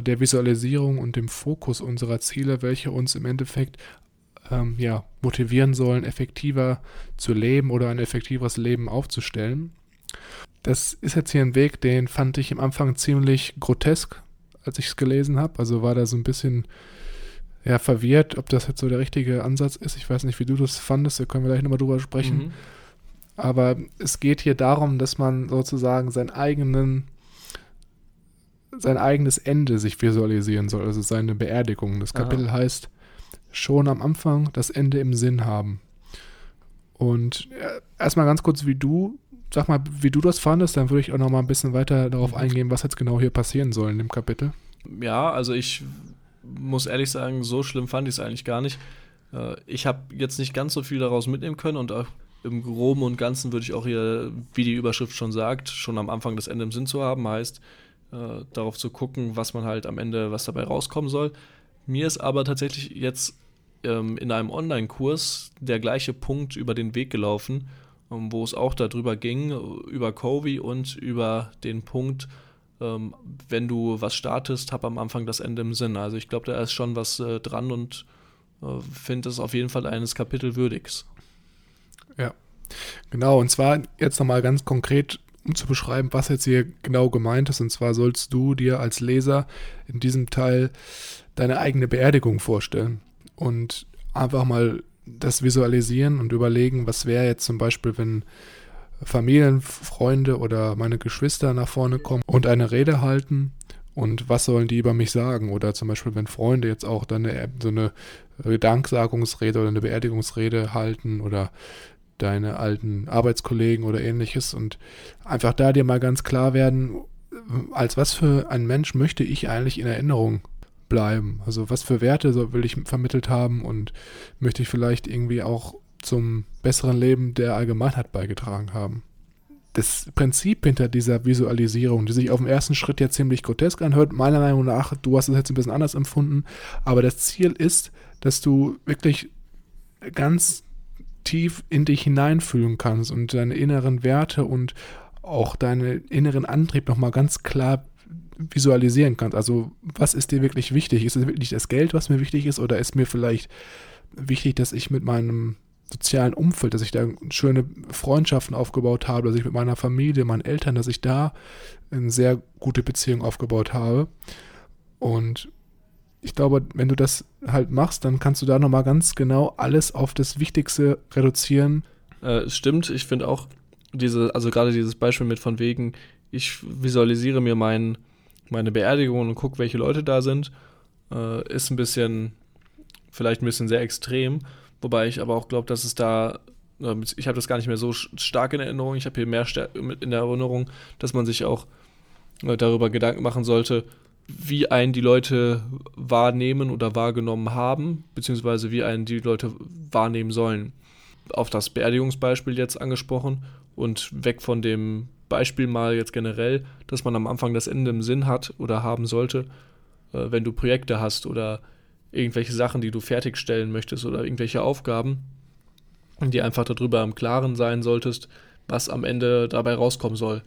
der Visualisierung und dem Fokus unserer Ziele, welche uns im Endeffekt ähm, ja, motivieren sollen, effektiver zu leben oder ein effektiveres Leben aufzustellen. Das ist jetzt hier ein Weg, den fand ich am Anfang ziemlich grotesk, als ich es gelesen habe. Also war da so ein bisschen ja, verwirrt, ob das jetzt so der richtige Ansatz ist. Ich weiß nicht, wie du das fandest, da können wir gleich nochmal drüber sprechen. Mhm. Aber es geht hier darum, dass man sozusagen seinen eigenen, sein eigenes Ende sich visualisieren soll, also seine Beerdigung. Das Kapitel Aha. heißt schon am Anfang das Ende im Sinn haben. Und ja, erstmal ganz kurz, wie du, sag mal, wie du das fandest, dann würde ich auch nochmal ein bisschen weiter darauf eingehen, was jetzt genau hier passieren soll in dem Kapitel. Ja, also ich muss ehrlich sagen, so schlimm fand ich es eigentlich gar nicht. Äh, ich habe jetzt nicht ganz so viel daraus mitnehmen können und im Groben und Ganzen würde ich auch hier, wie die Überschrift schon sagt, schon am Anfang das Ende im Sinn zu haben, heißt, äh, darauf zu gucken, was man halt am Ende, was dabei rauskommen soll. Mir ist aber tatsächlich jetzt ähm, in einem Online-Kurs der gleiche Punkt über den Weg gelaufen, ähm, wo es auch darüber ging, über Covey und über den Punkt, ähm, wenn du was startest, hab am Anfang das Ende im Sinn. Also ich glaube, da ist schon was äh, dran und äh, finde es auf jeden Fall eines Kapitel würdigs. Ja, genau. Und zwar jetzt nochmal ganz konkret, um zu beschreiben, was jetzt hier genau gemeint ist. Und zwar sollst du dir als Leser in diesem Teil deine eigene Beerdigung vorstellen und einfach mal das visualisieren und überlegen, was wäre jetzt zum Beispiel, wenn Familienfreunde oder meine Geschwister nach vorne kommen und eine Rede halten und was sollen die über mich sagen? Oder zum Beispiel, wenn Freunde jetzt auch dann eine, so eine Danksagungsrede oder eine Beerdigungsrede halten oder deine alten Arbeitskollegen oder ähnliches und einfach da dir mal ganz klar werden, als was für ein Mensch möchte ich eigentlich in Erinnerung bleiben? Also was für Werte will ich vermittelt haben und möchte ich vielleicht irgendwie auch zum besseren Leben der Allgemeinheit beigetragen haben? Das Prinzip hinter dieser Visualisierung, die sich auf den ersten Schritt ja ziemlich grotesk anhört, meiner Meinung nach, du hast es jetzt ein bisschen anders empfunden, aber das Ziel ist, dass du wirklich ganz tief in dich hineinfühlen kannst und deine inneren Werte und auch deinen inneren Antrieb nochmal ganz klar visualisieren kannst. Also was ist dir wirklich wichtig? Ist es wirklich das Geld, was mir wichtig ist oder ist mir vielleicht wichtig, dass ich mit meinem sozialen Umfeld, dass ich da schöne Freundschaften aufgebaut habe, dass ich mit meiner Familie, meinen Eltern, dass ich da eine sehr gute Beziehung aufgebaut habe. Und ich glaube, wenn du das halt machst, dann kannst du da nochmal ganz genau alles auf das Wichtigste reduzieren. Äh, stimmt, ich finde auch diese, also gerade dieses Beispiel mit von wegen, ich visualisiere mir mein, meine Beerdigung und gucke, welche Leute da sind, äh, ist ein bisschen, vielleicht ein bisschen sehr extrem. Wobei ich aber auch glaube, dass es da, äh, ich habe das gar nicht mehr so stark in Erinnerung, ich habe hier mehr in der Erinnerung, dass man sich auch äh, darüber Gedanken machen sollte, wie einen die Leute wahrnehmen oder wahrgenommen haben, beziehungsweise wie einen die Leute wahrnehmen sollen. Auf das Beerdigungsbeispiel jetzt angesprochen und weg von dem Beispiel mal jetzt generell, dass man am Anfang das Ende im Sinn hat oder haben sollte, äh, wenn du Projekte hast oder irgendwelche Sachen, die du fertigstellen möchtest oder irgendwelche Aufgaben, die einfach darüber im Klaren sein solltest, was am Ende dabei rauskommen soll.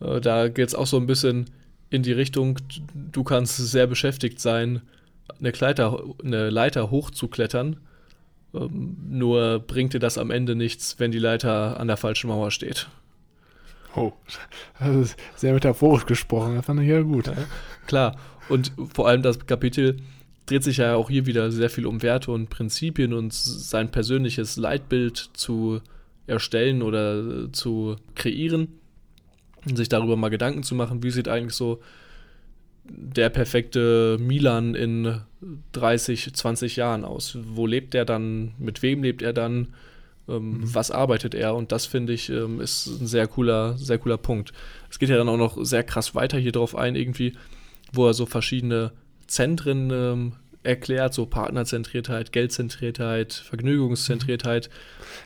Äh, da geht es auch so ein bisschen in die Richtung, du kannst sehr beschäftigt sein, eine, Kleiter, eine Leiter hochzuklettern. Ähm, nur bringt dir das am Ende nichts, wenn die Leiter an der falschen Mauer steht. Oh, das ist sehr metaphorisch gesprochen, das fand ich ja gut. Ja, klar, und vor allem das Kapitel dreht sich ja auch hier wieder sehr viel um Werte und Prinzipien und sein persönliches Leitbild zu erstellen oder zu kreieren sich darüber mal Gedanken zu machen, wie sieht eigentlich so der perfekte Milan in 30, 20 Jahren aus? Wo lebt er dann? Mit wem lebt er dann? Ähm, mhm. Was arbeitet er? Und das finde ich ähm, ist ein sehr cooler, sehr cooler Punkt. Es geht ja dann auch noch sehr krass weiter hier drauf ein, irgendwie, wo er so verschiedene Zentren ähm, erklärt, so Partnerzentriertheit, Geldzentriertheit, Vergnügungszentriertheit.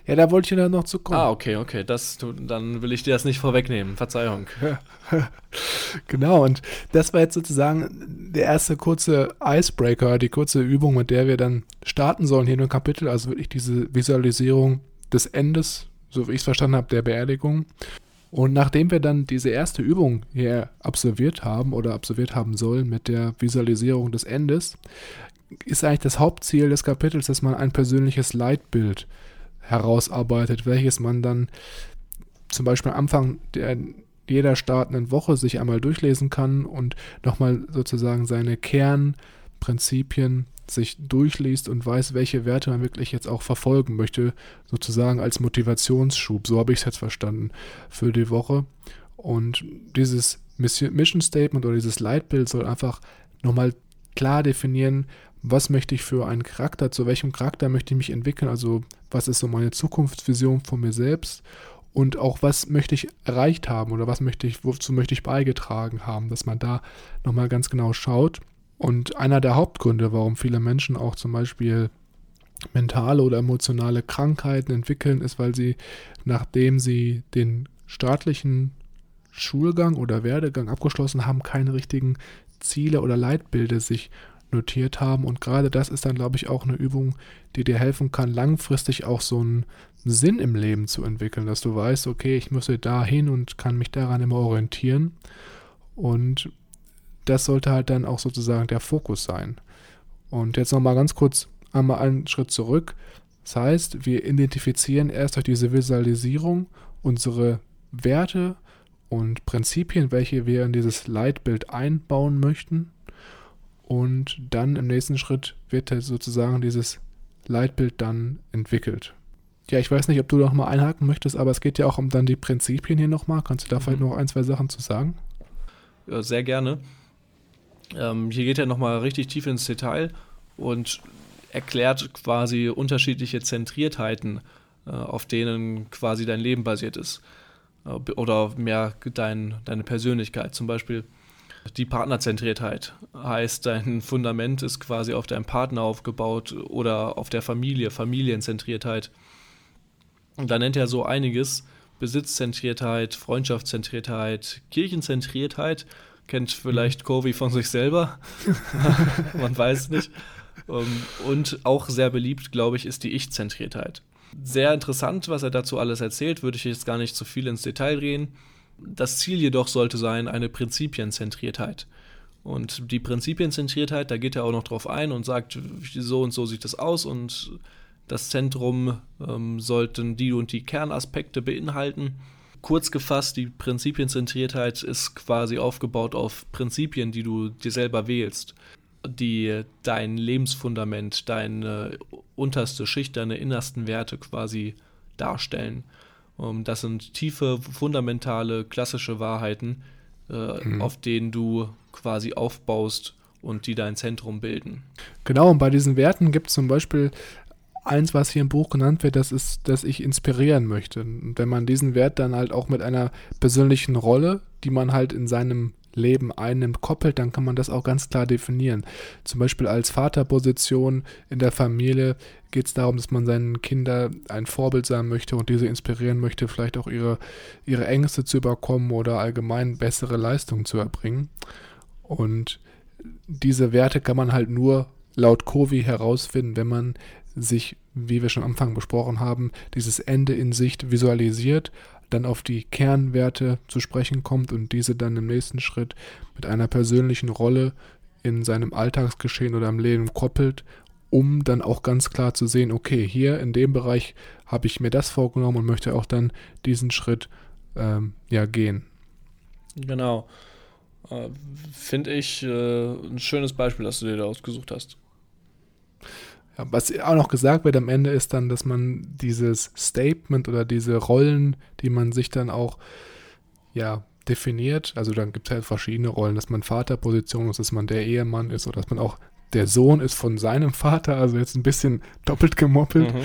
Ja, da wollte ich dann noch zu kommen. Ah, okay, okay, das, dann will ich dir das nicht vorwegnehmen, Verzeihung. genau, und das war jetzt sozusagen der erste kurze Icebreaker, die kurze Übung, mit der wir dann starten sollen hier in dem Kapitel, also wirklich diese Visualisierung des Endes, so wie ich es verstanden habe, der Beerdigung. Und nachdem wir dann diese erste Übung hier absolviert haben oder absolviert haben sollen mit der Visualisierung des Endes, ist eigentlich das Hauptziel des Kapitels, dass man ein persönliches Leitbild herausarbeitet, welches man dann zum Beispiel am Anfang der, jeder startenden Woche sich einmal durchlesen kann und nochmal sozusagen seine Kernprinzipien sich durchliest und weiß, welche Werte man wirklich jetzt auch verfolgen möchte, sozusagen als Motivationsschub, so habe ich es jetzt verstanden, für die Woche. Und dieses Mission Statement oder dieses Leitbild soll einfach nochmal klar definieren, was möchte ich für einen Charakter, zu welchem Charakter möchte ich mich entwickeln, also was ist so meine Zukunftsvision von mir selbst und auch was möchte ich erreicht haben oder was möchte ich, wozu möchte ich beigetragen haben, dass man da nochmal ganz genau schaut. Und einer der Hauptgründe, warum viele Menschen auch zum Beispiel mentale oder emotionale Krankheiten entwickeln, ist, weil sie, nachdem sie den staatlichen Schulgang oder Werdegang abgeschlossen haben, keine richtigen Ziele oder Leitbilder sich notiert haben. Und gerade das ist dann, glaube ich, auch eine Übung, die dir helfen kann, langfristig auch so einen Sinn im Leben zu entwickeln, dass du weißt, okay, ich müsse dahin und kann mich daran immer orientieren. Und das sollte halt dann auch sozusagen der Fokus sein. Und jetzt nochmal ganz kurz einmal einen Schritt zurück. Das heißt, wir identifizieren erst durch diese Visualisierung unsere Werte und Prinzipien, welche wir in dieses Leitbild einbauen möchten. Und dann im nächsten Schritt wird sozusagen dieses Leitbild dann entwickelt. Ja, ich weiß nicht, ob du noch mal einhaken möchtest, aber es geht ja auch um dann die Prinzipien hier nochmal. Kannst du da mhm. vielleicht noch ein, zwei Sachen zu sagen? Ja, sehr gerne. Ähm, hier geht er nochmal richtig tief ins Detail und erklärt quasi unterschiedliche Zentriertheiten, äh, auf denen quasi dein Leben basiert ist. Äh, oder mehr dein, deine Persönlichkeit. Zum Beispiel die Partnerzentriertheit heißt, dein Fundament ist quasi auf deinem Partner aufgebaut oder auf der Familie, Familienzentriertheit. Und da nennt er so einiges: Besitzzentriertheit, Freundschaftszentriertheit, Kirchenzentriertheit. Kennt vielleicht Covey von sich selber. Man weiß nicht. Ähm, und auch sehr beliebt, glaube ich, ist die Ich-Zentriertheit. Sehr interessant, was er dazu alles erzählt, würde ich jetzt gar nicht zu viel ins Detail gehen. Das Ziel jedoch sollte sein, eine Prinzipienzentriertheit. Und die Prinzipienzentriertheit, da geht er auch noch drauf ein und sagt, so und so sieht es aus und das Zentrum ähm, sollten die und die Kernaspekte beinhalten. Kurz gefasst, die Prinzipienzentriertheit ist quasi aufgebaut auf Prinzipien, die du dir selber wählst, die dein Lebensfundament, deine unterste Schicht, deine innersten Werte quasi darstellen. Ähm, das sind tiefe, fundamentale, klassische Wahrheiten, äh, mhm. auf denen du quasi aufbaust und die dein Zentrum bilden. Genau, und bei diesen Werten gibt es zum Beispiel eins, was hier im Buch genannt wird, das ist, dass ich inspirieren möchte. Und wenn man diesen Wert dann halt auch mit einer persönlichen Rolle, die man halt in seinem Leben einnimmt, koppelt, dann kann man das auch ganz klar definieren. Zum Beispiel als Vaterposition in der Familie geht es darum, dass man seinen Kindern ein Vorbild sein möchte und diese inspirieren möchte, vielleicht auch ihre, ihre Ängste zu überkommen oder allgemein bessere Leistungen zu erbringen. Und diese Werte kann man halt nur laut Covey herausfinden, wenn man sich, wie wir schon am Anfang besprochen haben, dieses Ende in Sicht visualisiert, dann auf die Kernwerte zu sprechen kommt und diese dann im nächsten Schritt mit einer persönlichen Rolle in seinem Alltagsgeschehen oder im Leben koppelt um dann auch ganz klar zu sehen, okay, hier in dem Bereich habe ich mir das vorgenommen und möchte auch dann diesen Schritt ähm, ja gehen. Genau. Äh, Finde ich äh, ein schönes Beispiel, das du dir da ausgesucht hast. Ja, was auch noch gesagt wird am Ende ist dann, dass man dieses Statement oder diese Rollen, die man sich dann auch ja definiert, also dann gibt es halt verschiedene Rollen, dass man Vaterposition ist, dass man der Ehemann ist oder dass man auch der Sohn ist von seinem Vater, also jetzt ein bisschen doppelt gemoppelt. Mhm.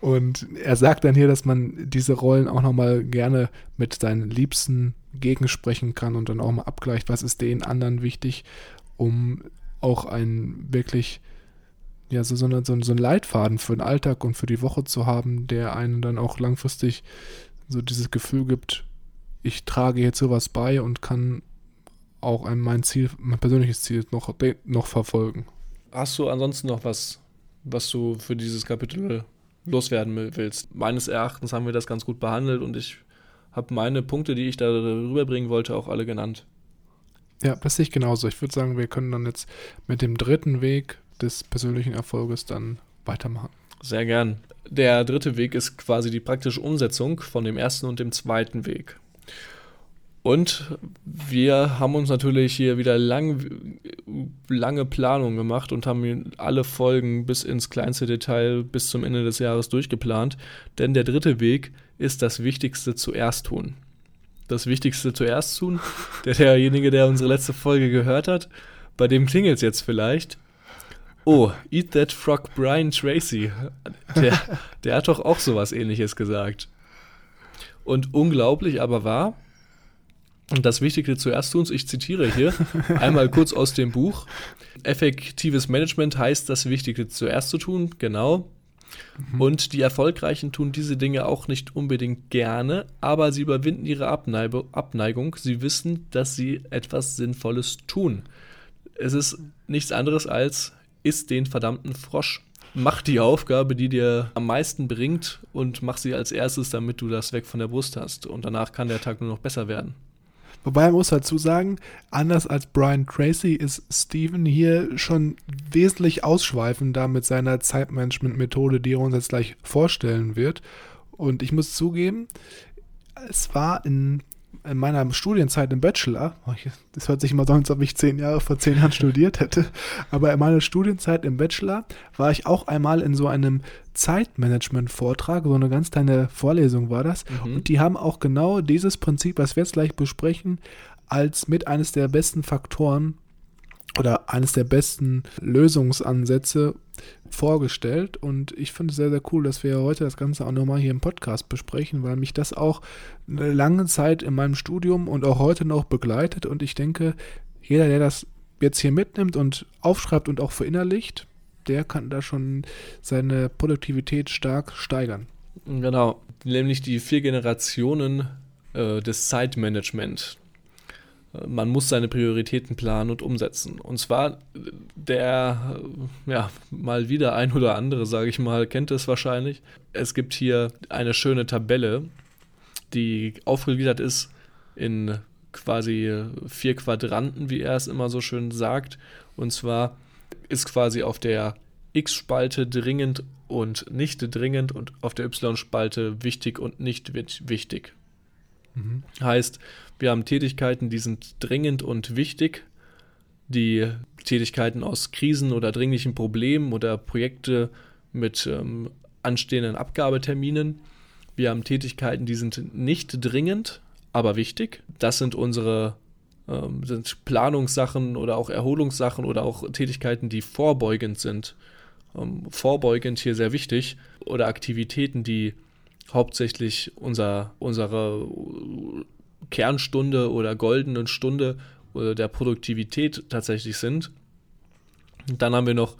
Und er sagt dann hier, dass man diese Rollen auch nochmal gerne mit seinen Liebsten gegensprechen kann und dann auch mal abgleicht, was ist den anderen wichtig, um auch ein wirklich, ja, so, so, so, so einen Leitfaden für den Alltag und für die Woche zu haben, der einen dann auch langfristig so dieses Gefühl gibt, ich trage jetzt sowas bei und kann auch mein Ziel, mein persönliches Ziel noch, noch verfolgen. Hast du ansonsten noch was, was du für dieses Kapitel loswerden willst? Meines Erachtens haben wir das ganz gut behandelt und ich habe meine Punkte, die ich da rüberbringen wollte, auch alle genannt. Ja, das sehe ich genauso. Ich würde sagen, wir können dann jetzt mit dem dritten Weg des persönlichen Erfolges dann weitermachen. Sehr gern. Der dritte Weg ist quasi die praktische Umsetzung von dem ersten und dem zweiten Weg. Und wir haben uns natürlich hier wieder lang, lange Planung gemacht und haben alle Folgen bis ins kleinste Detail bis zum Ende des Jahres durchgeplant. Denn der dritte Weg ist das Wichtigste zuerst tun. Das Wichtigste zuerst tun. Der, derjenige, der unsere letzte Folge gehört hat, bei dem klingelt es jetzt vielleicht. Oh, Eat That Frog Brian Tracy. Der, der hat doch auch sowas ähnliches gesagt. Und unglaublich aber wahr, und das Wichtige zuerst tun, ich zitiere hier einmal kurz aus dem Buch. Effektives Management heißt, das Wichtige zuerst zu tun, genau. Mhm. Und die Erfolgreichen tun diese Dinge auch nicht unbedingt gerne, aber sie überwinden ihre Abneigung. Sie wissen, dass sie etwas Sinnvolles tun. Es ist nichts anderes als, isst den verdammten Frosch. Mach die Aufgabe, die dir am meisten bringt und mach sie als erstes, damit du das weg von der Brust hast. Und danach kann der Tag nur noch besser werden. Wobei man muss dazu sagen, anders als Brian Tracy ist Steven hier schon wesentlich ausschweifender mit seiner Zeitmanagement-Methode, die er uns jetzt gleich vorstellen wird. Und ich muss zugeben, es war in in meiner Studienzeit im Bachelor, das hört sich immer so an, als ob ich zehn Jahre vor zehn Jahren studiert hätte, aber in meiner Studienzeit im Bachelor war ich auch einmal in so einem Zeitmanagement-Vortrag, so eine ganz kleine Vorlesung war das, mhm. und die haben auch genau dieses Prinzip, was wir jetzt gleich besprechen, als mit eines der besten Faktoren oder eines der besten Lösungsansätze vorgestellt und ich finde es sehr, sehr cool, dass wir heute das Ganze auch nochmal hier im Podcast besprechen, weil mich das auch eine lange Zeit in meinem Studium und auch heute noch begleitet und ich denke, jeder, der das jetzt hier mitnimmt und aufschreibt und auch verinnerlicht, der kann da schon seine Produktivität stark steigern. Genau, nämlich die vier Generationen äh, des Zeitmanagement. Man muss seine Prioritäten planen und umsetzen. Und zwar der, ja, mal wieder ein oder andere, sage ich mal, kennt es wahrscheinlich. Es gibt hier eine schöne Tabelle, die aufgegliedert ist in quasi vier Quadranten, wie er es immer so schön sagt. Und zwar ist quasi auf der X-Spalte dringend und nicht dringend und auf der Y-Spalte wichtig und nicht wichtig. Mhm. Heißt, wir haben Tätigkeiten, die sind dringend und wichtig. Die Tätigkeiten aus Krisen oder dringlichen Problemen oder Projekte mit ähm, anstehenden Abgabeterminen. Wir haben Tätigkeiten, die sind nicht dringend, aber wichtig. Das sind unsere ähm, sind Planungssachen oder auch Erholungssachen oder auch Tätigkeiten, die vorbeugend sind. Ähm, vorbeugend hier sehr wichtig. Oder Aktivitäten, die hauptsächlich unser, unsere Kernstunde oder goldenen Stunde der Produktivität tatsächlich sind. Dann haben wir noch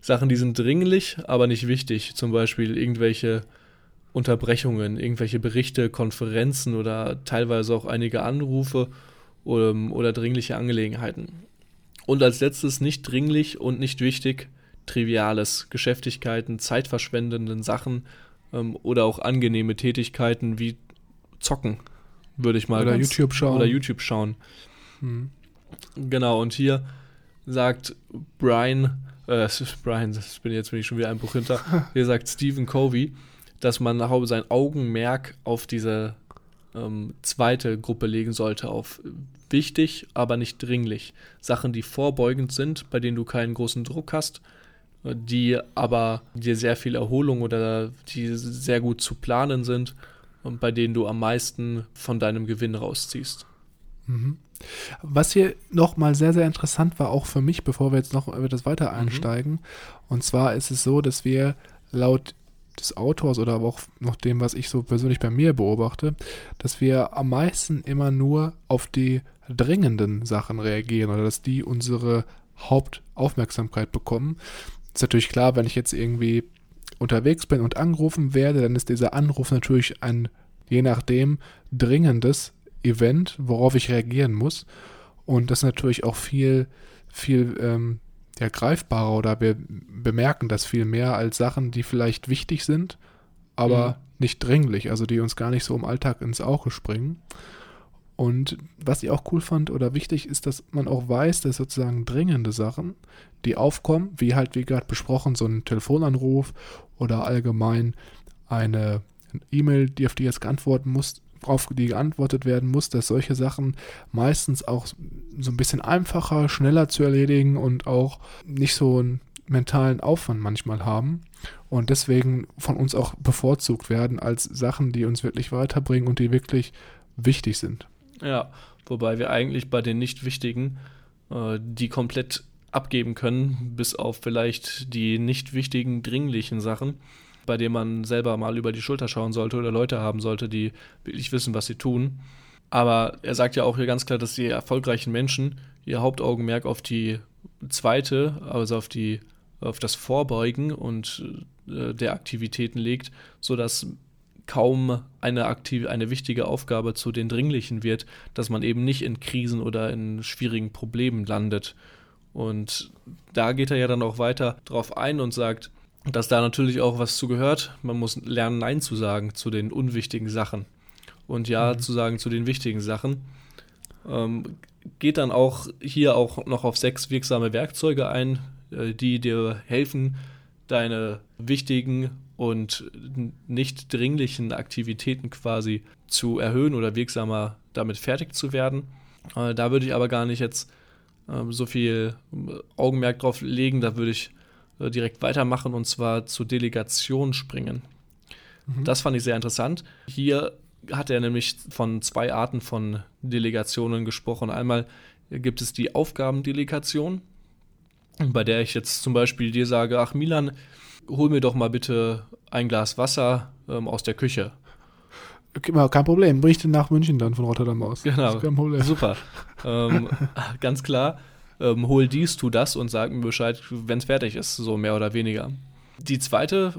Sachen, die sind dringlich, aber nicht wichtig. Zum Beispiel irgendwelche Unterbrechungen, irgendwelche Berichte, Konferenzen oder teilweise auch einige Anrufe oder, oder dringliche Angelegenheiten. Und als letztes nicht dringlich und nicht wichtig, Triviales, Geschäftigkeiten, zeitverschwendenden Sachen ähm, oder auch angenehme Tätigkeiten wie Zocken, würde ich mal. Oder YouTube schauen. Oder YouTube schauen. Hm. Genau, und hier sagt Brian, äh, Brian, das bin jetzt bin ich schon wieder ein Buch hinter, hier sagt Stephen Covey, dass man sein Augenmerk auf diese ähm, zweite Gruppe legen sollte, auf wichtig, aber nicht dringlich. Sachen, die vorbeugend sind, bei denen du keinen großen Druck hast, die aber dir sehr viel Erholung oder die sehr gut zu planen sind und bei denen du am meisten von deinem Gewinn rausziehst. Mhm. Was hier nochmal sehr, sehr interessant war, auch für mich, bevor wir jetzt noch über das weiter mhm. einsteigen. Mhm. Und zwar ist es so, dass wir laut des Autors oder aber auch noch dem, was ich so persönlich bei mir beobachte, dass wir am meisten immer nur auf die dringenden Sachen reagieren oder dass die unsere Hauptaufmerksamkeit bekommen. Ist natürlich klar, wenn ich jetzt irgendwie unterwegs bin und angerufen werde, dann ist dieser Anruf natürlich ein, je nachdem, dringendes Event, worauf ich reagieren muss. Und das ist natürlich auch viel, viel ähm, ja, greifbarer oder wir bemerken das viel mehr als Sachen, die vielleicht wichtig sind, aber mhm. nicht dringlich, also die uns gar nicht so im Alltag ins Auge springen. Und was ich auch cool fand oder wichtig ist, dass man auch weiß, dass sozusagen dringende Sachen, die aufkommen, wie halt wie gerade besprochen, so ein Telefonanruf oder allgemein eine E-Mail, die auf die jetzt geantwortet muss, auf die geantwortet werden muss, dass solche Sachen meistens auch so ein bisschen einfacher, schneller zu erledigen und auch nicht so einen mentalen Aufwand manchmal haben und deswegen von uns auch bevorzugt werden als Sachen, die uns wirklich weiterbringen und die wirklich wichtig sind. Ja, wobei wir eigentlich bei den nicht wichtigen äh, die komplett abgeben können, bis auf vielleicht die nicht wichtigen, dringlichen Sachen bei dem man selber mal über die Schulter schauen sollte oder Leute haben sollte, die wirklich wissen, was sie tun. Aber er sagt ja auch hier ganz klar, dass die erfolgreichen Menschen ihr Hauptaugenmerk auf die zweite, also auf die auf das Vorbeugen und äh, der Aktivitäten legt, sodass kaum eine aktive, eine wichtige Aufgabe zu den dringlichen wird, dass man eben nicht in Krisen oder in schwierigen Problemen landet. Und da geht er ja dann auch weiter drauf ein und sagt, dass da natürlich auch was zu gehört. Man muss lernen, Nein zu sagen zu den unwichtigen Sachen und Ja mhm. zu sagen zu den wichtigen Sachen. Ähm, geht dann auch hier auch noch auf sechs wirksame Werkzeuge ein, äh, die dir helfen, deine wichtigen und nicht dringlichen Aktivitäten quasi zu erhöhen oder wirksamer damit fertig zu werden. Äh, da würde ich aber gar nicht jetzt äh, so viel Augenmerk drauf legen. Da würde ich äh, direkt weitermachen und zwar zur Delegation springen. Mhm. Das fand ich sehr interessant. Hier hat er nämlich von zwei Arten von Delegationen gesprochen. Einmal gibt es die Aufgabendelegation. bei der ich jetzt zum Beispiel dir sage, ach Milan, hol mir doch mal bitte ein Glas Wasser ähm, aus der Küche. Okay, kein Problem, bring ich den nach München dann von Rotterdam aus. Genau, kein Problem. super. ähm, ganz klar, ähm, hol dies, tu das und sag mir Bescheid, wenn es fertig ist, so mehr oder weniger. Die zweite,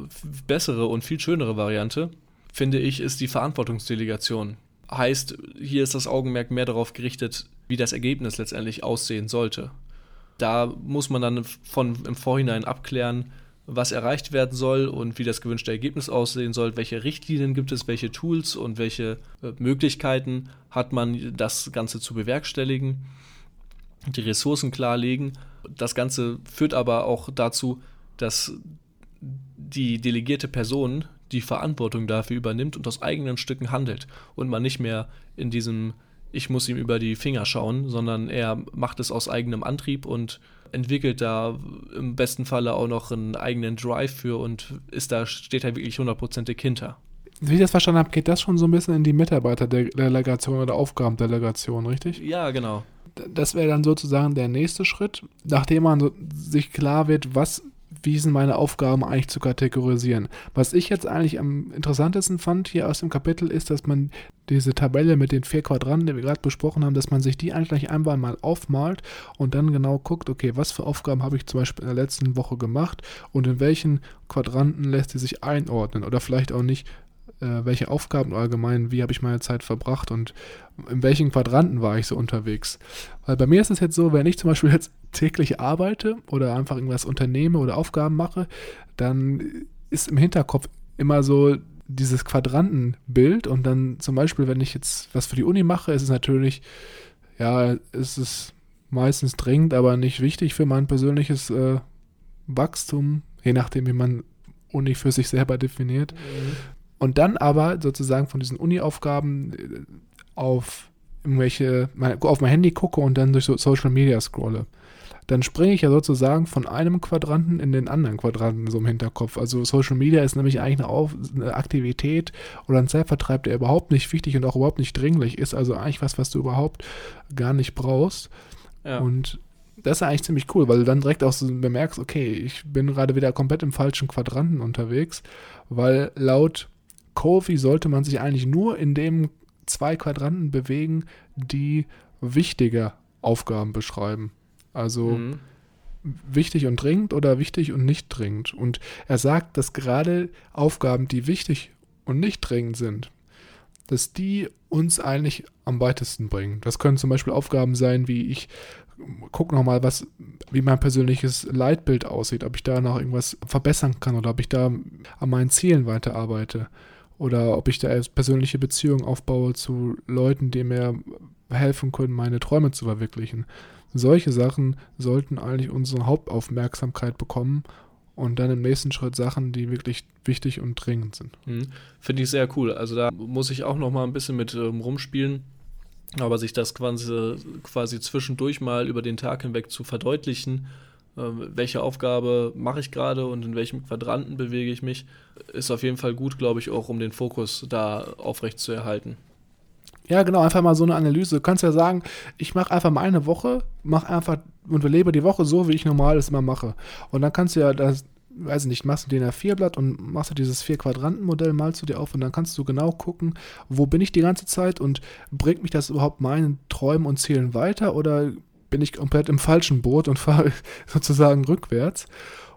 bessere und viel schönere Variante, finde ich, ist die Verantwortungsdelegation. Heißt, hier ist das Augenmerk mehr darauf gerichtet, wie das Ergebnis letztendlich aussehen sollte. Da muss man dann von im Vorhinein abklären, was erreicht werden soll und wie das gewünschte Ergebnis aussehen soll, welche Richtlinien gibt es, welche Tools und welche äh, Möglichkeiten hat man, das Ganze zu bewerkstelligen, die Ressourcen klarlegen. Das Ganze führt aber auch dazu, dass die delegierte Person die Verantwortung dafür übernimmt und aus eigenen Stücken handelt und man nicht mehr in diesem ich muss ihm über die Finger schauen, sondern er macht es aus eigenem Antrieb und entwickelt da im besten Falle auch noch einen eigenen Drive für und ist da, steht da wirklich hundertprozentig hinter. Wie ich das verstanden habe, geht das schon so ein bisschen in die Mitarbeiterdelegation oder Aufgabendelegation, richtig? Ja, genau. Das wäre dann sozusagen der nächste Schritt, nachdem man sich klar wird, was wie sind meine Aufgaben eigentlich zu kategorisieren. Was ich jetzt eigentlich am interessantesten fand hier aus dem Kapitel ist, dass man diese Tabelle mit den vier Quadranten, die wir gerade besprochen haben, dass man sich die eigentlich einmal mal aufmalt und dann genau guckt, okay, was für Aufgaben habe ich zum Beispiel in der letzten Woche gemacht und in welchen Quadranten lässt sie sich einordnen oder vielleicht auch nicht, äh, welche Aufgaben allgemein, wie habe ich meine Zeit verbracht und in welchen Quadranten war ich so unterwegs. Weil bei mir ist es jetzt so, wenn ich zum Beispiel jetzt täglich arbeite oder einfach irgendwas unternehme oder Aufgaben mache, dann ist im Hinterkopf immer so dieses Quadrantenbild und dann zum Beispiel, wenn ich jetzt was für die Uni mache, ist es natürlich, ja, ist es meistens dringend, aber nicht wichtig für mein persönliches äh, Wachstum, je nachdem, wie man Uni für sich selber definiert. Mhm. Und dann aber sozusagen von diesen Uni-Aufgaben äh, auf irgendwelche, auf mein Handy gucke und dann durch so Social Media scrolle. Dann springe ich ja sozusagen von einem Quadranten in den anderen Quadranten so im Hinterkopf. Also Social Media ist nämlich eigentlich eine, Auf eine Aktivität oder ein Zeitvertreib, der überhaupt nicht wichtig und auch überhaupt nicht dringlich ist. Also eigentlich was, was du überhaupt gar nicht brauchst. Ja. Und das ist eigentlich ziemlich cool, weil du dann direkt auch so bemerkst, okay, ich bin gerade wieder komplett im falschen Quadranten unterwegs, weil laut Covey sollte man sich eigentlich nur in dem zwei Quadranten bewegen, die wichtige Aufgaben beschreiben. Also mhm. wichtig und dringend oder wichtig und nicht dringend. Und er sagt, dass gerade Aufgaben, die wichtig und nicht dringend sind, dass die uns eigentlich am weitesten bringen. Das können zum Beispiel Aufgaben sein, wie ich gucke nochmal, was, wie mein persönliches Leitbild aussieht, ob ich da noch irgendwas verbessern kann oder ob ich da an meinen Zielen weiterarbeite oder ob ich da persönliche Beziehungen aufbaue zu Leuten, die mir helfen können, meine Träume zu verwirklichen. Solche Sachen sollten eigentlich unsere Hauptaufmerksamkeit bekommen und dann im nächsten Schritt Sachen, die wirklich wichtig und dringend sind. Mhm. Finde ich sehr cool. Also da muss ich auch noch mal ein bisschen mit ähm, rumspielen, aber sich das quasi, quasi zwischendurch mal über den Tag hinweg zu verdeutlichen welche Aufgabe mache ich gerade und in welchem Quadranten bewege ich mich, ist auf jeden Fall gut, glaube ich, auch um den Fokus da aufrecht zu erhalten. Ja, genau, einfach mal so eine Analyse. Du kannst ja sagen, ich mache einfach mal eine Woche, mache einfach und lebe die Woche so, wie ich normal es immer mache. Und dann kannst du ja das, weiß ich nicht, machst du den A4-Blatt und machst du dieses Vier-Quadranten-Modell, malst du dir auf und dann kannst du genau gucken, wo bin ich die ganze Zeit und bringt mich das überhaupt meinen Träumen und Zielen weiter oder bin ich komplett im falschen Boot und fahre sozusagen rückwärts.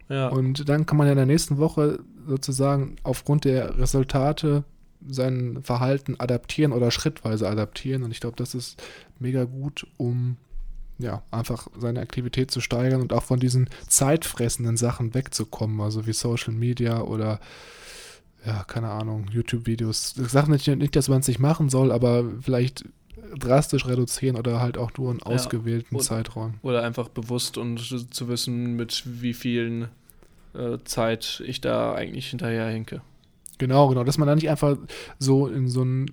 Ja. Und dann kann man ja in der nächsten Woche sozusagen aufgrund der Resultate sein Verhalten adaptieren oder schrittweise adaptieren. Und ich glaube, das ist mega gut, um ja, einfach seine Aktivität zu steigern und auch von diesen zeitfressenden Sachen wegzukommen, also wie Social Media oder ja, keine Ahnung, YouTube-Videos. Ich sage nicht, nicht, dass man es nicht machen soll, aber vielleicht drastisch reduzieren oder halt auch nur einen ausgewählten ja, oder, Zeitraum. Oder einfach bewusst und zu wissen, mit wie vielen äh, Zeit ich da eigentlich hinterher hinke. Genau, genau, dass man da nicht einfach so in so ein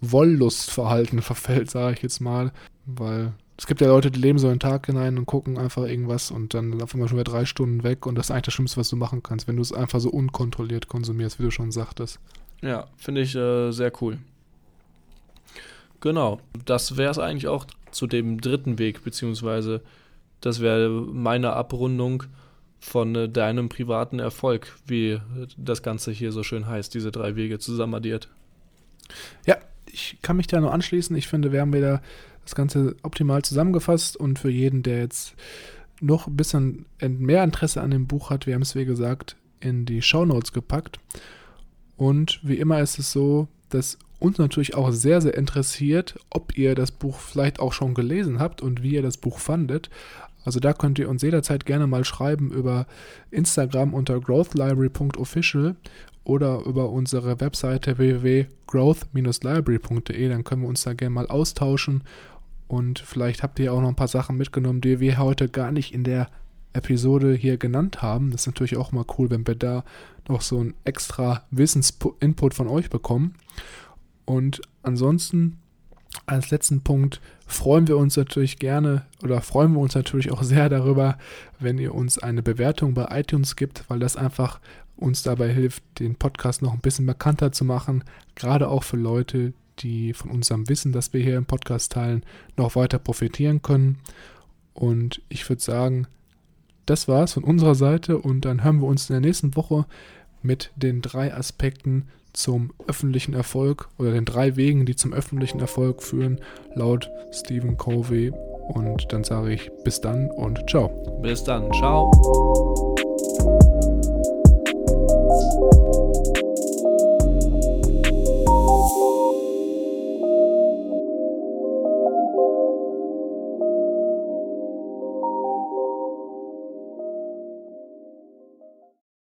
Wollustverhalten verfällt, sage ich jetzt mal, weil es gibt ja Leute, die leben so einen Tag hinein und gucken einfach irgendwas und dann laufen wir schon wieder drei Stunden weg und das ist eigentlich das Schlimmste, was du machen kannst, wenn du es einfach so unkontrolliert konsumierst, wie du schon sagtest. Ja, finde ich äh, sehr cool. Genau, das wäre es eigentlich auch zu dem dritten Weg, beziehungsweise das wäre meine Abrundung von äh, deinem privaten Erfolg, wie das Ganze hier so schön heißt, diese drei Wege zusammen addiert. Ja, ich kann mich da nur anschließen. Ich finde, wir haben wieder das Ganze optimal zusammengefasst und für jeden, der jetzt noch ein bisschen mehr Interesse an dem Buch hat, wir haben es wie gesagt in die Show Notes gepackt. Und wie immer ist es so, dass uns natürlich auch sehr, sehr interessiert, ob ihr das Buch vielleicht auch schon gelesen habt und wie ihr das Buch fandet. Also da könnt ihr uns jederzeit gerne mal schreiben über Instagram unter growthlibrary.official oder über unsere Webseite www.growth-library.de. Dann können wir uns da gerne mal austauschen und vielleicht habt ihr auch noch ein paar Sachen mitgenommen, die wir heute gar nicht in der Episode hier genannt haben. Das ist natürlich auch mal cool, wenn wir da noch so einen extra Wissensinput von euch bekommen. Und ansonsten als letzten Punkt freuen wir uns natürlich gerne oder freuen wir uns natürlich auch sehr darüber, wenn ihr uns eine Bewertung bei iTunes gibt, weil das einfach uns dabei hilft, den Podcast noch ein bisschen bekannter zu machen, gerade auch für Leute, die von unserem Wissen, das wir hier im Podcast teilen, noch weiter profitieren können. Und ich würde sagen, das war's von unserer Seite und dann hören wir uns in der nächsten Woche mit den drei Aspekten zum öffentlichen Erfolg oder den drei Wegen, die zum öffentlichen Erfolg führen, laut Stephen Covey. Und dann sage ich bis dann und ciao. Bis dann, ciao.